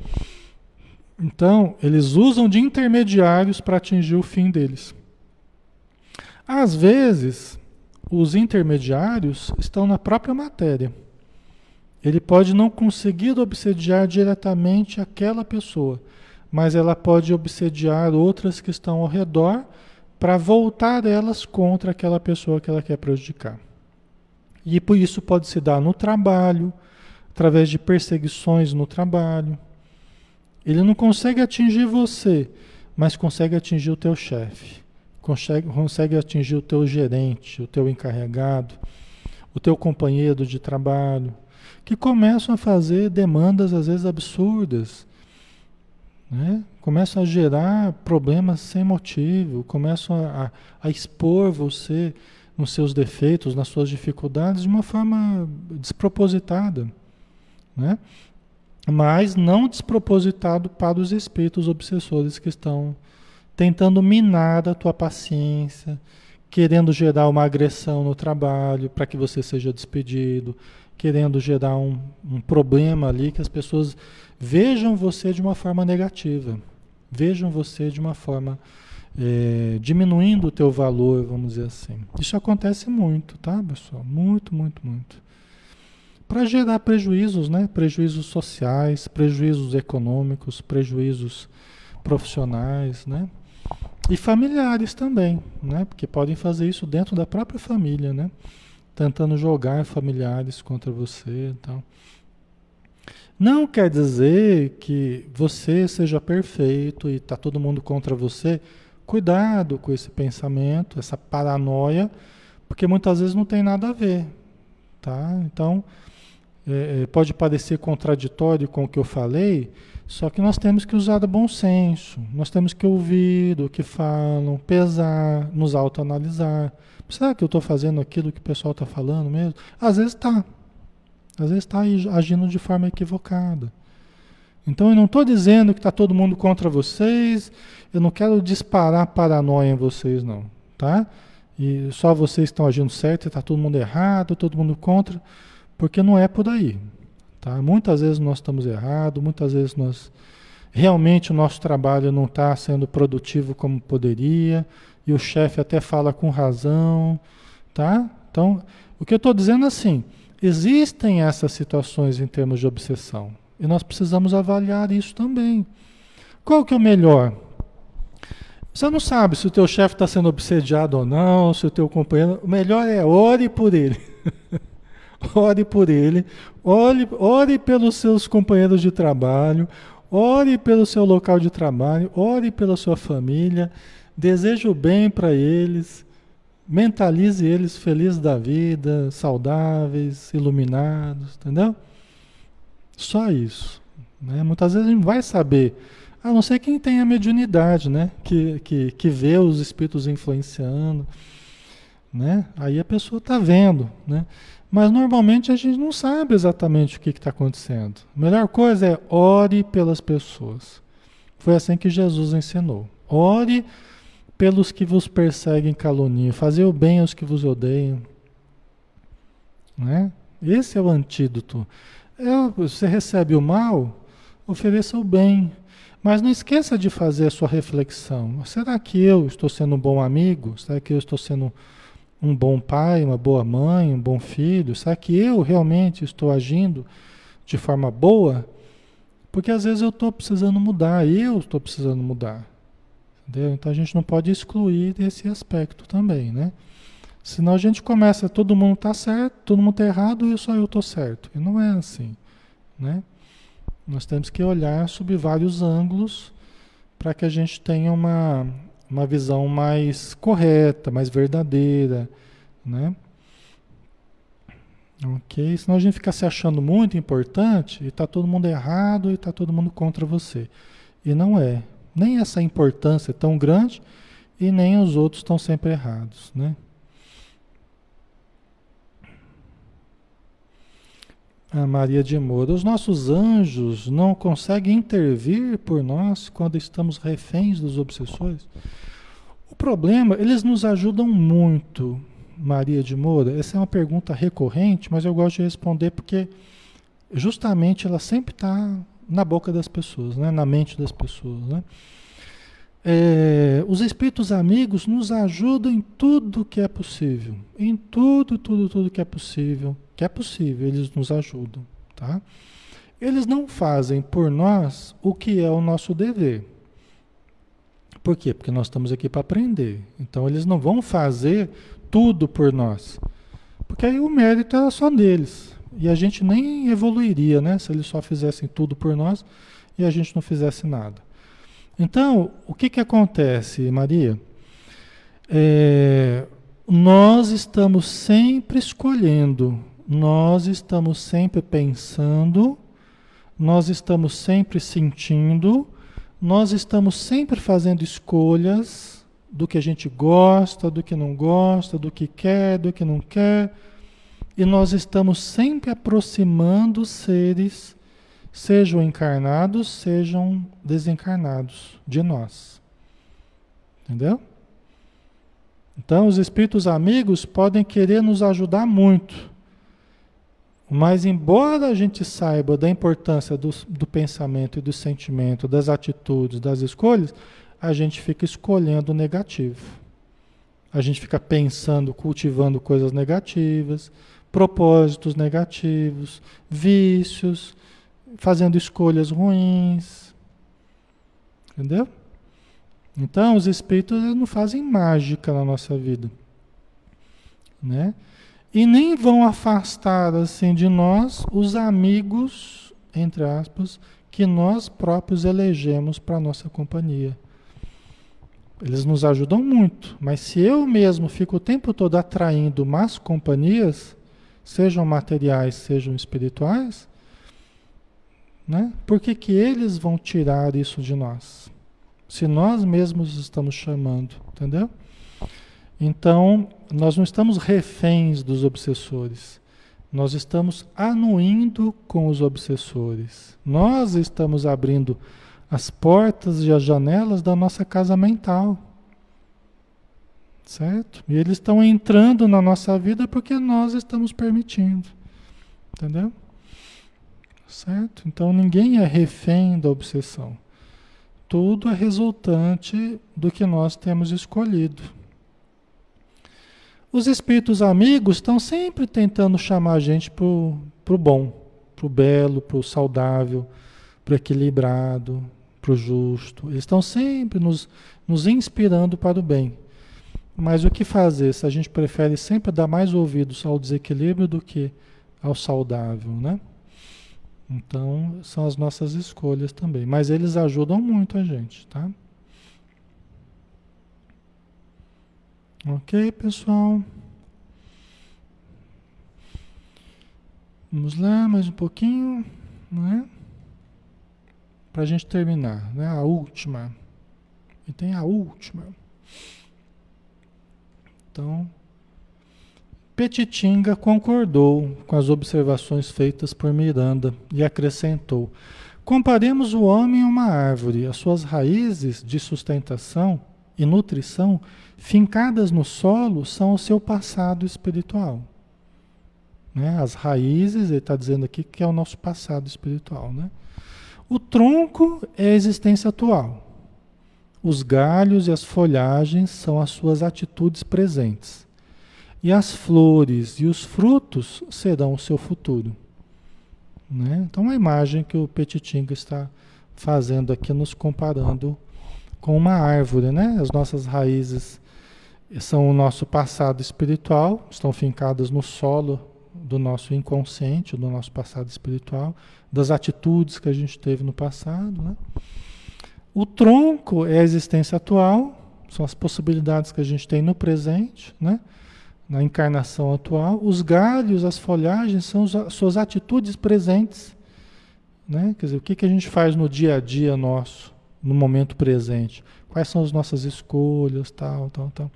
Então, eles usam de intermediários para atingir o fim deles. Às vezes, os intermediários estão na própria matéria. Ele pode não conseguir obsediar diretamente aquela pessoa, mas ela pode obsediar outras que estão ao redor para voltar elas contra aquela pessoa que ela quer prejudicar. E por isso pode se dar no trabalho, através de perseguições no trabalho. Ele não consegue atingir você, mas consegue atingir o teu chefe, consegue, consegue atingir o teu gerente, o teu encarregado, o teu companheiro de trabalho que começam a fazer demandas às vezes absurdas, né? Começam a gerar problemas sem motivo, começam a, a, expor você nos seus defeitos, nas suas dificuldades de uma forma despropositada, né? mas não despropositado para os espíritos obsessores que estão tentando minar a tua paciência, querendo gerar uma agressão no trabalho para que você seja despedido, querendo gerar um, um problema ali que as pessoas vejam você de uma forma negativa, vejam você de uma forma é, diminuindo o teu valor, vamos dizer assim. Isso acontece muito, tá, pessoal? Muito, muito, muito. Para gerar prejuízos, né? Prejuízos sociais, prejuízos econômicos, prejuízos profissionais, né? E familiares também, né? Porque podem fazer isso dentro da própria família, né? Tentando jogar familiares contra você e tal. Não quer dizer que você seja perfeito e está todo mundo contra você. Cuidado com esse pensamento, essa paranoia, porque muitas vezes não tem nada a ver, tá? Então, é, é pode parecer contraditório com o que eu falei, só que nós temos que usar o bom senso, nós temos que ouvir o que falam, pesar, nos autoanalisar. Será que eu estou fazendo aquilo que o pessoal está falando mesmo? Às vezes está. Às vezes está agindo de forma equivocada. Então eu não estou dizendo que está todo mundo contra vocês, eu não quero disparar paranoia em vocês, não. Tá? E só vocês estão agindo certo está todo mundo errado, todo mundo contra, porque não é por aí. Tá? Muitas vezes nós estamos errados, muitas vezes nós realmente o nosso trabalho não está sendo produtivo como poderia, e o chefe até fala com razão. Tá? Então, o que eu estou dizendo é assim, existem essas situações em termos de obsessão, e nós precisamos avaliar isso também. Qual que é o melhor? Você não sabe se o teu chefe está sendo obsediado ou não, se o teu companheiro. O melhor é ore por ele. *laughs* ore por ele, ore, ore pelos seus companheiros de trabalho, ore pelo seu local de trabalho, ore pela sua família, deseje o bem para eles, mentalize eles felizes da vida, saudáveis, iluminados, entendeu? Só isso. Né? Muitas vezes a gente vai saber, a não ser quem tem a mediunidade, né? que, que, que vê os espíritos influenciando. Né? Aí a pessoa está vendo. Né? Mas normalmente a gente não sabe exatamente o que está acontecendo. A melhor coisa é ore pelas pessoas. Foi assim que Jesus ensinou. Ore pelos que vos perseguem caluniam, fazer o bem aos que vos odeiam. Né? Esse é o antídoto. É, você recebe o mal, ofereça o bem. Mas não esqueça de fazer a sua reflexão. Será que eu estou sendo um bom amigo? Será que eu estou sendo um bom pai, uma boa mãe, um bom filho? Será que eu realmente estou agindo de forma boa? Porque às vezes eu estou precisando mudar, eu estou precisando mudar. Entendeu? Então a gente não pode excluir esse aspecto também, né? Senão a gente começa, todo mundo está certo, todo mundo está errado e só eu estou certo. E não é assim, né? Nós temos que olhar sob vários ângulos para que a gente tenha uma, uma visão mais correta, mais verdadeira, né? Ok? Senão a gente fica se achando muito importante e está todo mundo errado e está todo mundo contra você. E não é. Nem essa importância é tão grande e nem os outros estão sempre errados, né? A Maria de Moura, os nossos anjos não conseguem intervir por nós quando estamos reféns dos obsessores? O problema, eles nos ajudam muito, Maria de Moura. Essa é uma pergunta recorrente, mas eu gosto de responder porque justamente ela sempre está na boca das pessoas, né? na mente das pessoas. Né? É, os espíritos amigos nos ajudam em tudo que é possível. Em tudo, tudo, tudo que é possível que é possível, eles nos ajudam, tá? Eles não fazem por nós o que é o nosso dever. Por quê? Porque nós estamos aqui para aprender. Então eles não vão fazer tudo por nós. Porque aí o mérito era só deles. E a gente nem evoluiria, né? Se eles só fizessem tudo por nós e a gente não fizesse nada. Então, o que, que acontece, Maria? É, nós estamos sempre escolhendo nós estamos sempre pensando, nós estamos sempre sentindo, nós estamos sempre fazendo escolhas do que a gente gosta, do que não gosta, do que quer, do que não quer, e nós estamos sempre aproximando seres, sejam encarnados, sejam desencarnados, de nós. Entendeu? Então, os espíritos amigos podem querer nos ajudar muito mas, embora a gente saiba da importância do, do pensamento e do sentimento, das atitudes, das escolhas, a gente fica escolhendo o negativo. A gente fica pensando, cultivando coisas negativas, propósitos negativos, vícios, fazendo escolhas ruins. Entendeu? Então, os espíritos não fazem mágica na nossa vida. Né? E nem vão afastar assim de nós os amigos, entre aspas, que nós próprios elegemos para nossa companhia. Eles nos ajudam muito, mas se eu mesmo fico o tempo todo atraindo más companhias, sejam materiais, sejam espirituais, né? Por que, que eles vão tirar isso de nós? Se nós mesmos estamos chamando, entendeu? Então, nós não estamos reféns dos obsessores. Nós estamos anuindo com os obsessores. Nós estamos abrindo as portas e as janelas da nossa casa mental. Certo? E eles estão entrando na nossa vida porque nós estamos permitindo. Entendeu? Certo? Então ninguém é refém da obsessão. Tudo é resultante do que nós temos escolhido. Os espíritos amigos estão sempre tentando chamar a gente para o bom, para o belo, para o saudável, para o equilibrado, para o justo. Eles estão sempre nos, nos inspirando para o bem. Mas o que fazer se a gente prefere sempre dar mais ouvidos ao desequilíbrio do que ao saudável, né? Então, são as nossas escolhas também. Mas eles ajudam muito a gente, tá? Ok, pessoal? Vamos lá, mais um pouquinho, né? Para a gente terminar, né? A última. E tem a última. Então, Petitinga concordou com as observações feitas por Miranda e acrescentou: Comparemos o homem a uma árvore, as suas raízes de sustentação e nutrição fincadas no solo são o seu passado espiritual. Né? As raízes, ele está dizendo aqui que é o nosso passado espiritual. Né? O tronco é a existência atual. Os galhos e as folhagens são as suas atitudes presentes e as flores e os frutos serão o seu futuro. Né? Então, a imagem que o Petitinga está fazendo aqui, nos comparando com uma árvore. Né? As nossas raízes são o nosso passado espiritual, estão fincadas no solo do nosso inconsciente, do nosso passado espiritual, das atitudes que a gente teve no passado. Né? O tronco é a existência atual, são as possibilidades que a gente tem no presente, né? na encarnação atual, os galhos, as folhagens são as suas atitudes presentes. Né? Quer dizer, o que, que a gente faz no dia a dia nosso, no momento presente? Quais são as nossas escolhas, tal, tal, tal.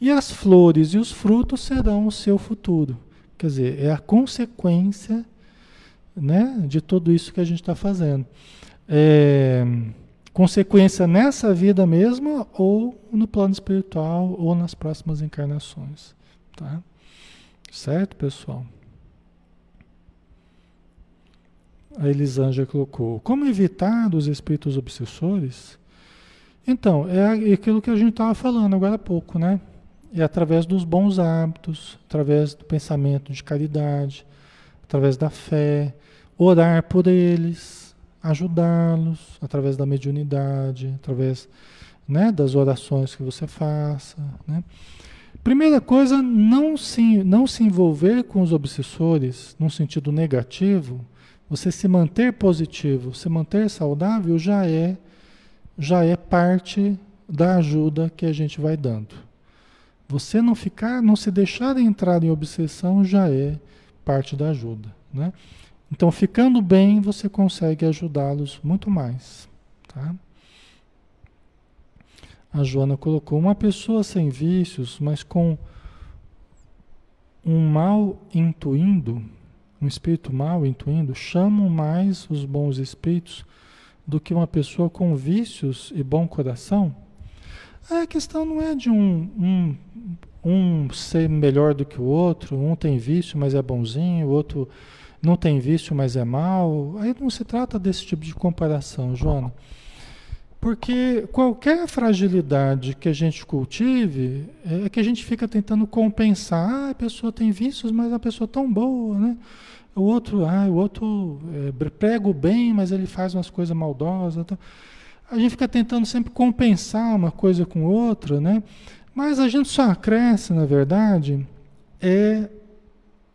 E as flores e os frutos serão o seu futuro. Quer dizer, é a consequência né, de tudo isso que a gente está fazendo. É, consequência nessa vida mesmo, ou no plano espiritual, ou nas próximas encarnações. Tá? Certo, pessoal? A Elisângela colocou: Como evitar os espíritos obsessores? Então, é aquilo que a gente estava falando agora há pouco, né? É através dos bons hábitos, através do pensamento de caridade, através da fé, orar por eles, ajudá-los, através da mediunidade, através né, das orações que você faça, né? Primeira coisa, não se, não se envolver com os obsessores num sentido negativo, você se manter positivo, se manter saudável já é já é parte da ajuda que a gente vai dando. Você não ficar, não se deixar entrar em obsessão já é parte da ajuda, né? Então, ficando bem, você consegue ajudá-los muito mais, tá? A Joana colocou: uma pessoa sem vícios, mas com um mal intuindo, um espírito mal intuindo, chamam mais os bons espíritos do que uma pessoa com vícios e bom coração? A questão não é de um, um, um ser melhor do que o outro, um tem vício, mas é bonzinho, o outro não tem vício, mas é mal. Aí não se trata desse tipo de comparação, Joana. Porque qualquer fragilidade que a gente cultive é que a gente fica tentando compensar. Ah, a pessoa tem vícios, mas a pessoa é tão boa, né? O outro, ah, o outro é, prega o bem, mas ele faz umas coisas maldosas. Então, a gente fica tentando sempre compensar uma coisa com outra, né? Mas a gente só cresce, na verdade, é,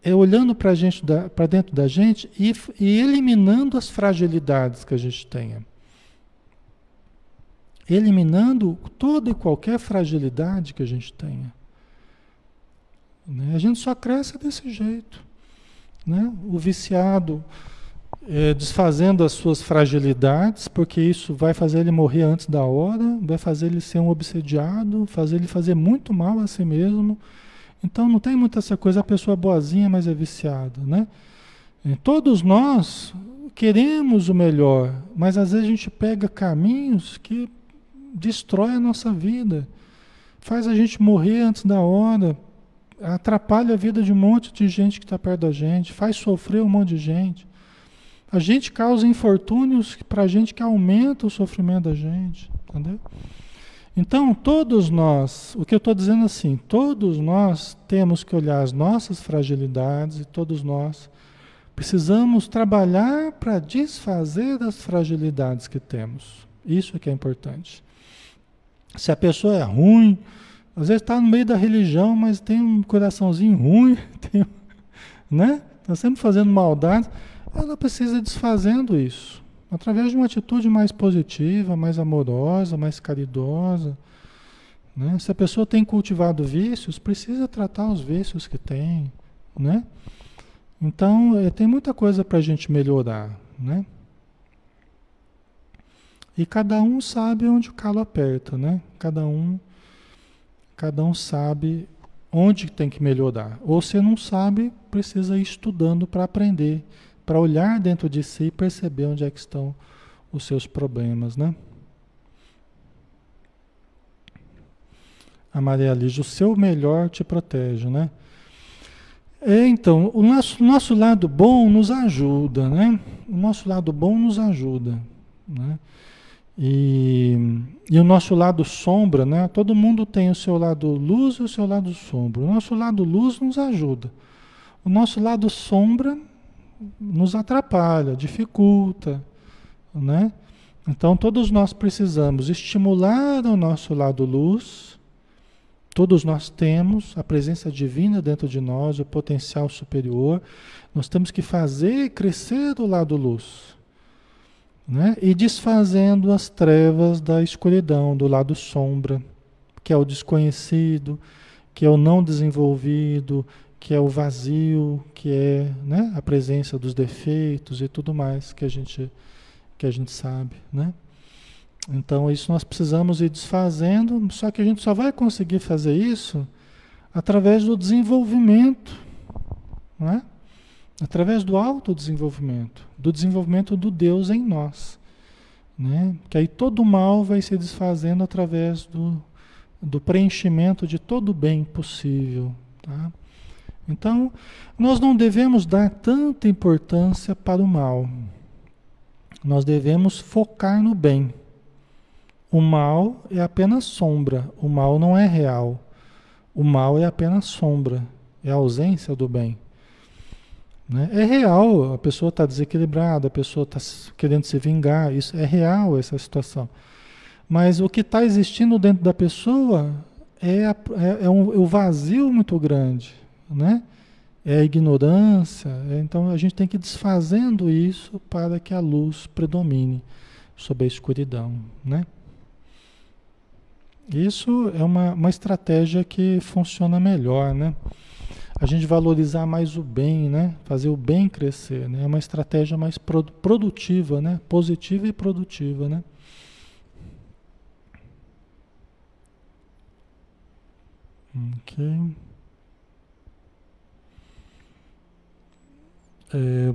é olhando para dentro da gente e, e eliminando as fragilidades que a gente tenha eliminando toda e qualquer fragilidade que a gente tenha. Né? A gente só cresce desse jeito. Né? O viciado é, desfazendo as suas fragilidades, porque isso vai fazer ele morrer antes da hora, vai fazer ele ser um obsediado, fazer ele fazer muito mal a si mesmo. Então não tem muita essa coisa, a pessoa é boazinha, mas é viciada. Né? Todos nós queremos o melhor, mas às vezes a gente pega caminhos que destrói a nossa vida, faz a gente morrer antes da hora, atrapalha a vida de um monte de gente que está perto da gente, faz sofrer um monte de gente. A gente causa infortúnios para a gente que aumenta o sofrimento da gente, entendeu? Então, todos nós, o que eu estou dizendo assim, todos nós temos que olhar as nossas fragilidades e todos nós precisamos trabalhar para desfazer das fragilidades que temos. Isso é que é importante. Se a pessoa é ruim, às vezes está no meio da religião, mas tem um coraçãozinho ruim, *laughs* né? Está sempre fazendo maldade. Ela precisa ir desfazendo isso. Através de uma atitude mais positiva, mais amorosa, mais caridosa. Né? Se a pessoa tem cultivado vícios, precisa tratar os vícios que tem. Né? Então, é, tem muita coisa para a gente melhorar. Né? E cada um sabe onde o calo aperta, né? Cada um, cada um sabe onde tem que melhorar. Ou se não sabe, precisa ir estudando para aprender, para olhar dentro de si e perceber onde é que estão os seus problemas, né? A Maria Lígia, o seu melhor te protege, né? É, então, o nosso, nosso lado bom nos ajuda, né? O nosso lado bom nos ajuda, né? E, e o nosso lado sombra, né? Todo mundo tem o seu lado luz e o seu lado sombra. O nosso lado luz nos ajuda. O nosso lado sombra nos atrapalha, dificulta, né? Então todos nós precisamos estimular o nosso lado luz. Todos nós temos a presença divina dentro de nós, o potencial superior. Nós temos que fazer crescer do lado luz né? e desfazendo as trevas da escuridão, do lado sombra, que é o desconhecido, que é o não desenvolvido, que é o vazio, que é né, a presença dos defeitos e tudo mais que a gente, que a gente sabe. Né? Então, isso nós precisamos ir desfazendo, só que a gente só vai conseguir fazer isso através do desenvolvimento. Não é? através do autodesenvolvimento, do desenvolvimento do Deus em nós. Né? Que aí todo mal vai se desfazendo através do, do preenchimento de todo o bem possível. Tá? Então, nós não devemos dar tanta importância para o mal. Nós devemos focar no bem. O mal é apenas sombra, o mal não é real. O mal é apenas sombra, é a ausência do bem. Né? É real, a pessoa está desequilibrada, a pessoa está querendo se vingar, isso é real essa situação. Mas o que está existindo dentro da pessoa é, a, é, é, um, é, um, vazio muito grande, né? É a ignorância. É, então a gente tem que ir desfazendo isso para que a luz predomine sobre a escuridão, né? Isso é uma, uma estratégia que funciona melhor, né? a gente valorizar mais o bem, né? Fazer o bem crescer, né? É uma estratégia mais produtiva, né? Positiva e produtiva, né? Ok.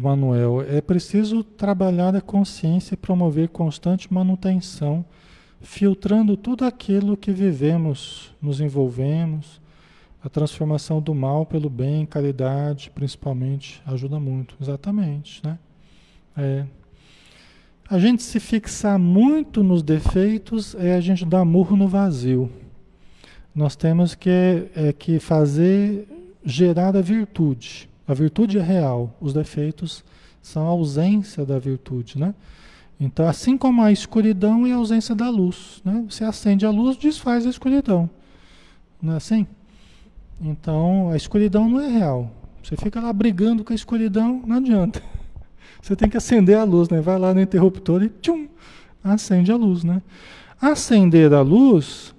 Manuel, é preciso trabalhar a consciência e promover constante manutenção, filtrando tudo aquilo que vivemos, nos envolvemos, a transformação do mal pelo bem, caridade, principalmente, ajuda muito. Exatamente, né? É. A gente se fixar muito nos defeitos é a gente dar murro no vazio. Nós temos que, é, que fazer gerar a virtude. A virtude é real, os defeitos são a ausência da virtude, né? Então, assim como a escuridão é a ausência da luz, né? Você acende a luz, desfaz a escuridão. Não é assim? Então, a escuridão não é real. Você fica lá brigando com a escuridão, não adianta. *laughs* Você tem que acender a luz, né? Vai lá no interruptor e tchum, acende a luz, né? Acender a luz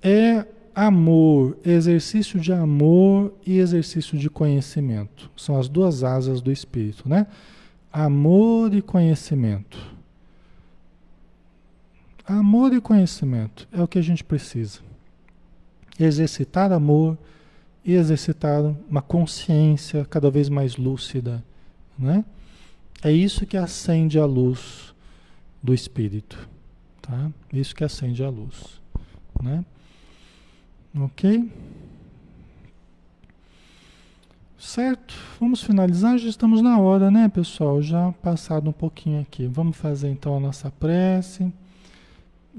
é amor, exercício de amor e exercício de conhecimento. São as duas asas do espírito, né? Amor e conhecimento. Amor e conhecimento é o que a gente precisa. Exercitar amor e exercitar uma consciência cada vez mais lúcida, né? É isso que acende a luz do espírito, tá? Isso que acende a luz, né? OK? Certo? Vamos finalizar, já estamos na hora, né, pessoal? Já passado um pouquinho aqui. Vamos fazer então a nossa prece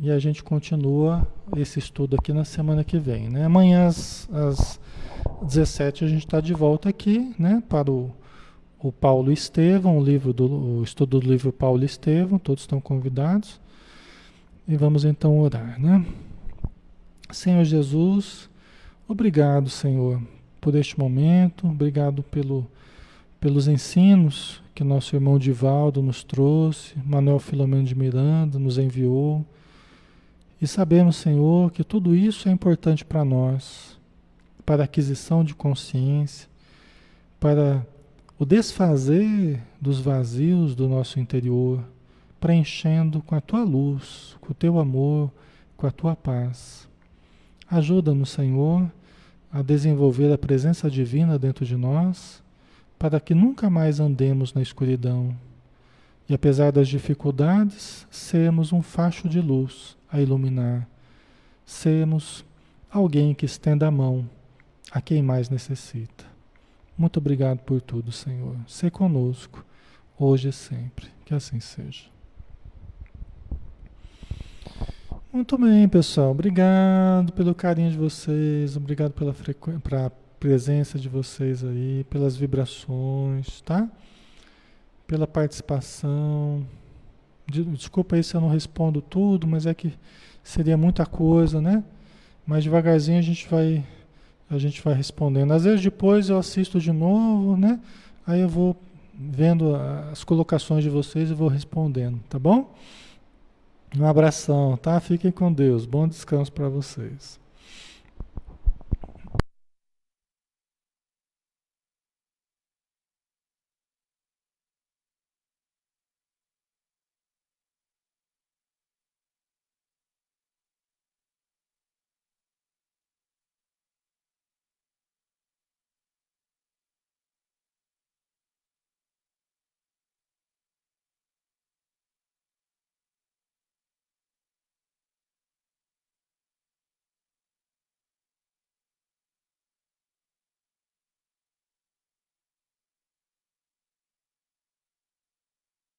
e a gente continua esse estudo aqui na semana que vem, né? Amanhã às, às 17 a gente está de volta aqui, né, para o o Paulo Estevão, o, livro do, o estudo do livro Paulo Estevão, todos estão convidados. E vamos então orar, né? Senhor Jesus, obrigado, Senhor, por este momento, obrigado pelo, pelos ensinos que nosso irmão Divaldo nos trouxe, Manuel Filomeno de Miranda nos enviou. E sabemos, Senhor, que tudo isso é importante para nós, para a aquisição de consciência, para o desfazer dos vazios do nosso interior, preenchendo com a tua luz, com o teu amor, com a tua paz. Ajuda-nos, Senhor, a desenvolver a presença divina dentro de nós, para que nunca mais andemos na escuridão. E apesar das dificuldades, sermos um facho de luz a iluminar. Sermos alguém que estenda a mão a quem mais necessita. Muito obrigado por tudo, Senhor. Se conosco, hoje e sempre. Que assim seja. Muito bem, pessoal. Obrigado pelo carinho de vocês, obrigado pela, pela presença de vocês aí, pelas vibrações, tá? Pela participação. Desculpa aí se eu não respondo tudo, mas é que seria muita coisa, né? Mas devagarzinho a gente vai a gente vai respondendo. Às vezes depois eu assisto de novo, né? Aí eu vou vendo as colocações de vocês e vou respondendo, tá bom? Um abração, tá? Fiquem com Deus. Bom descanso para vocês.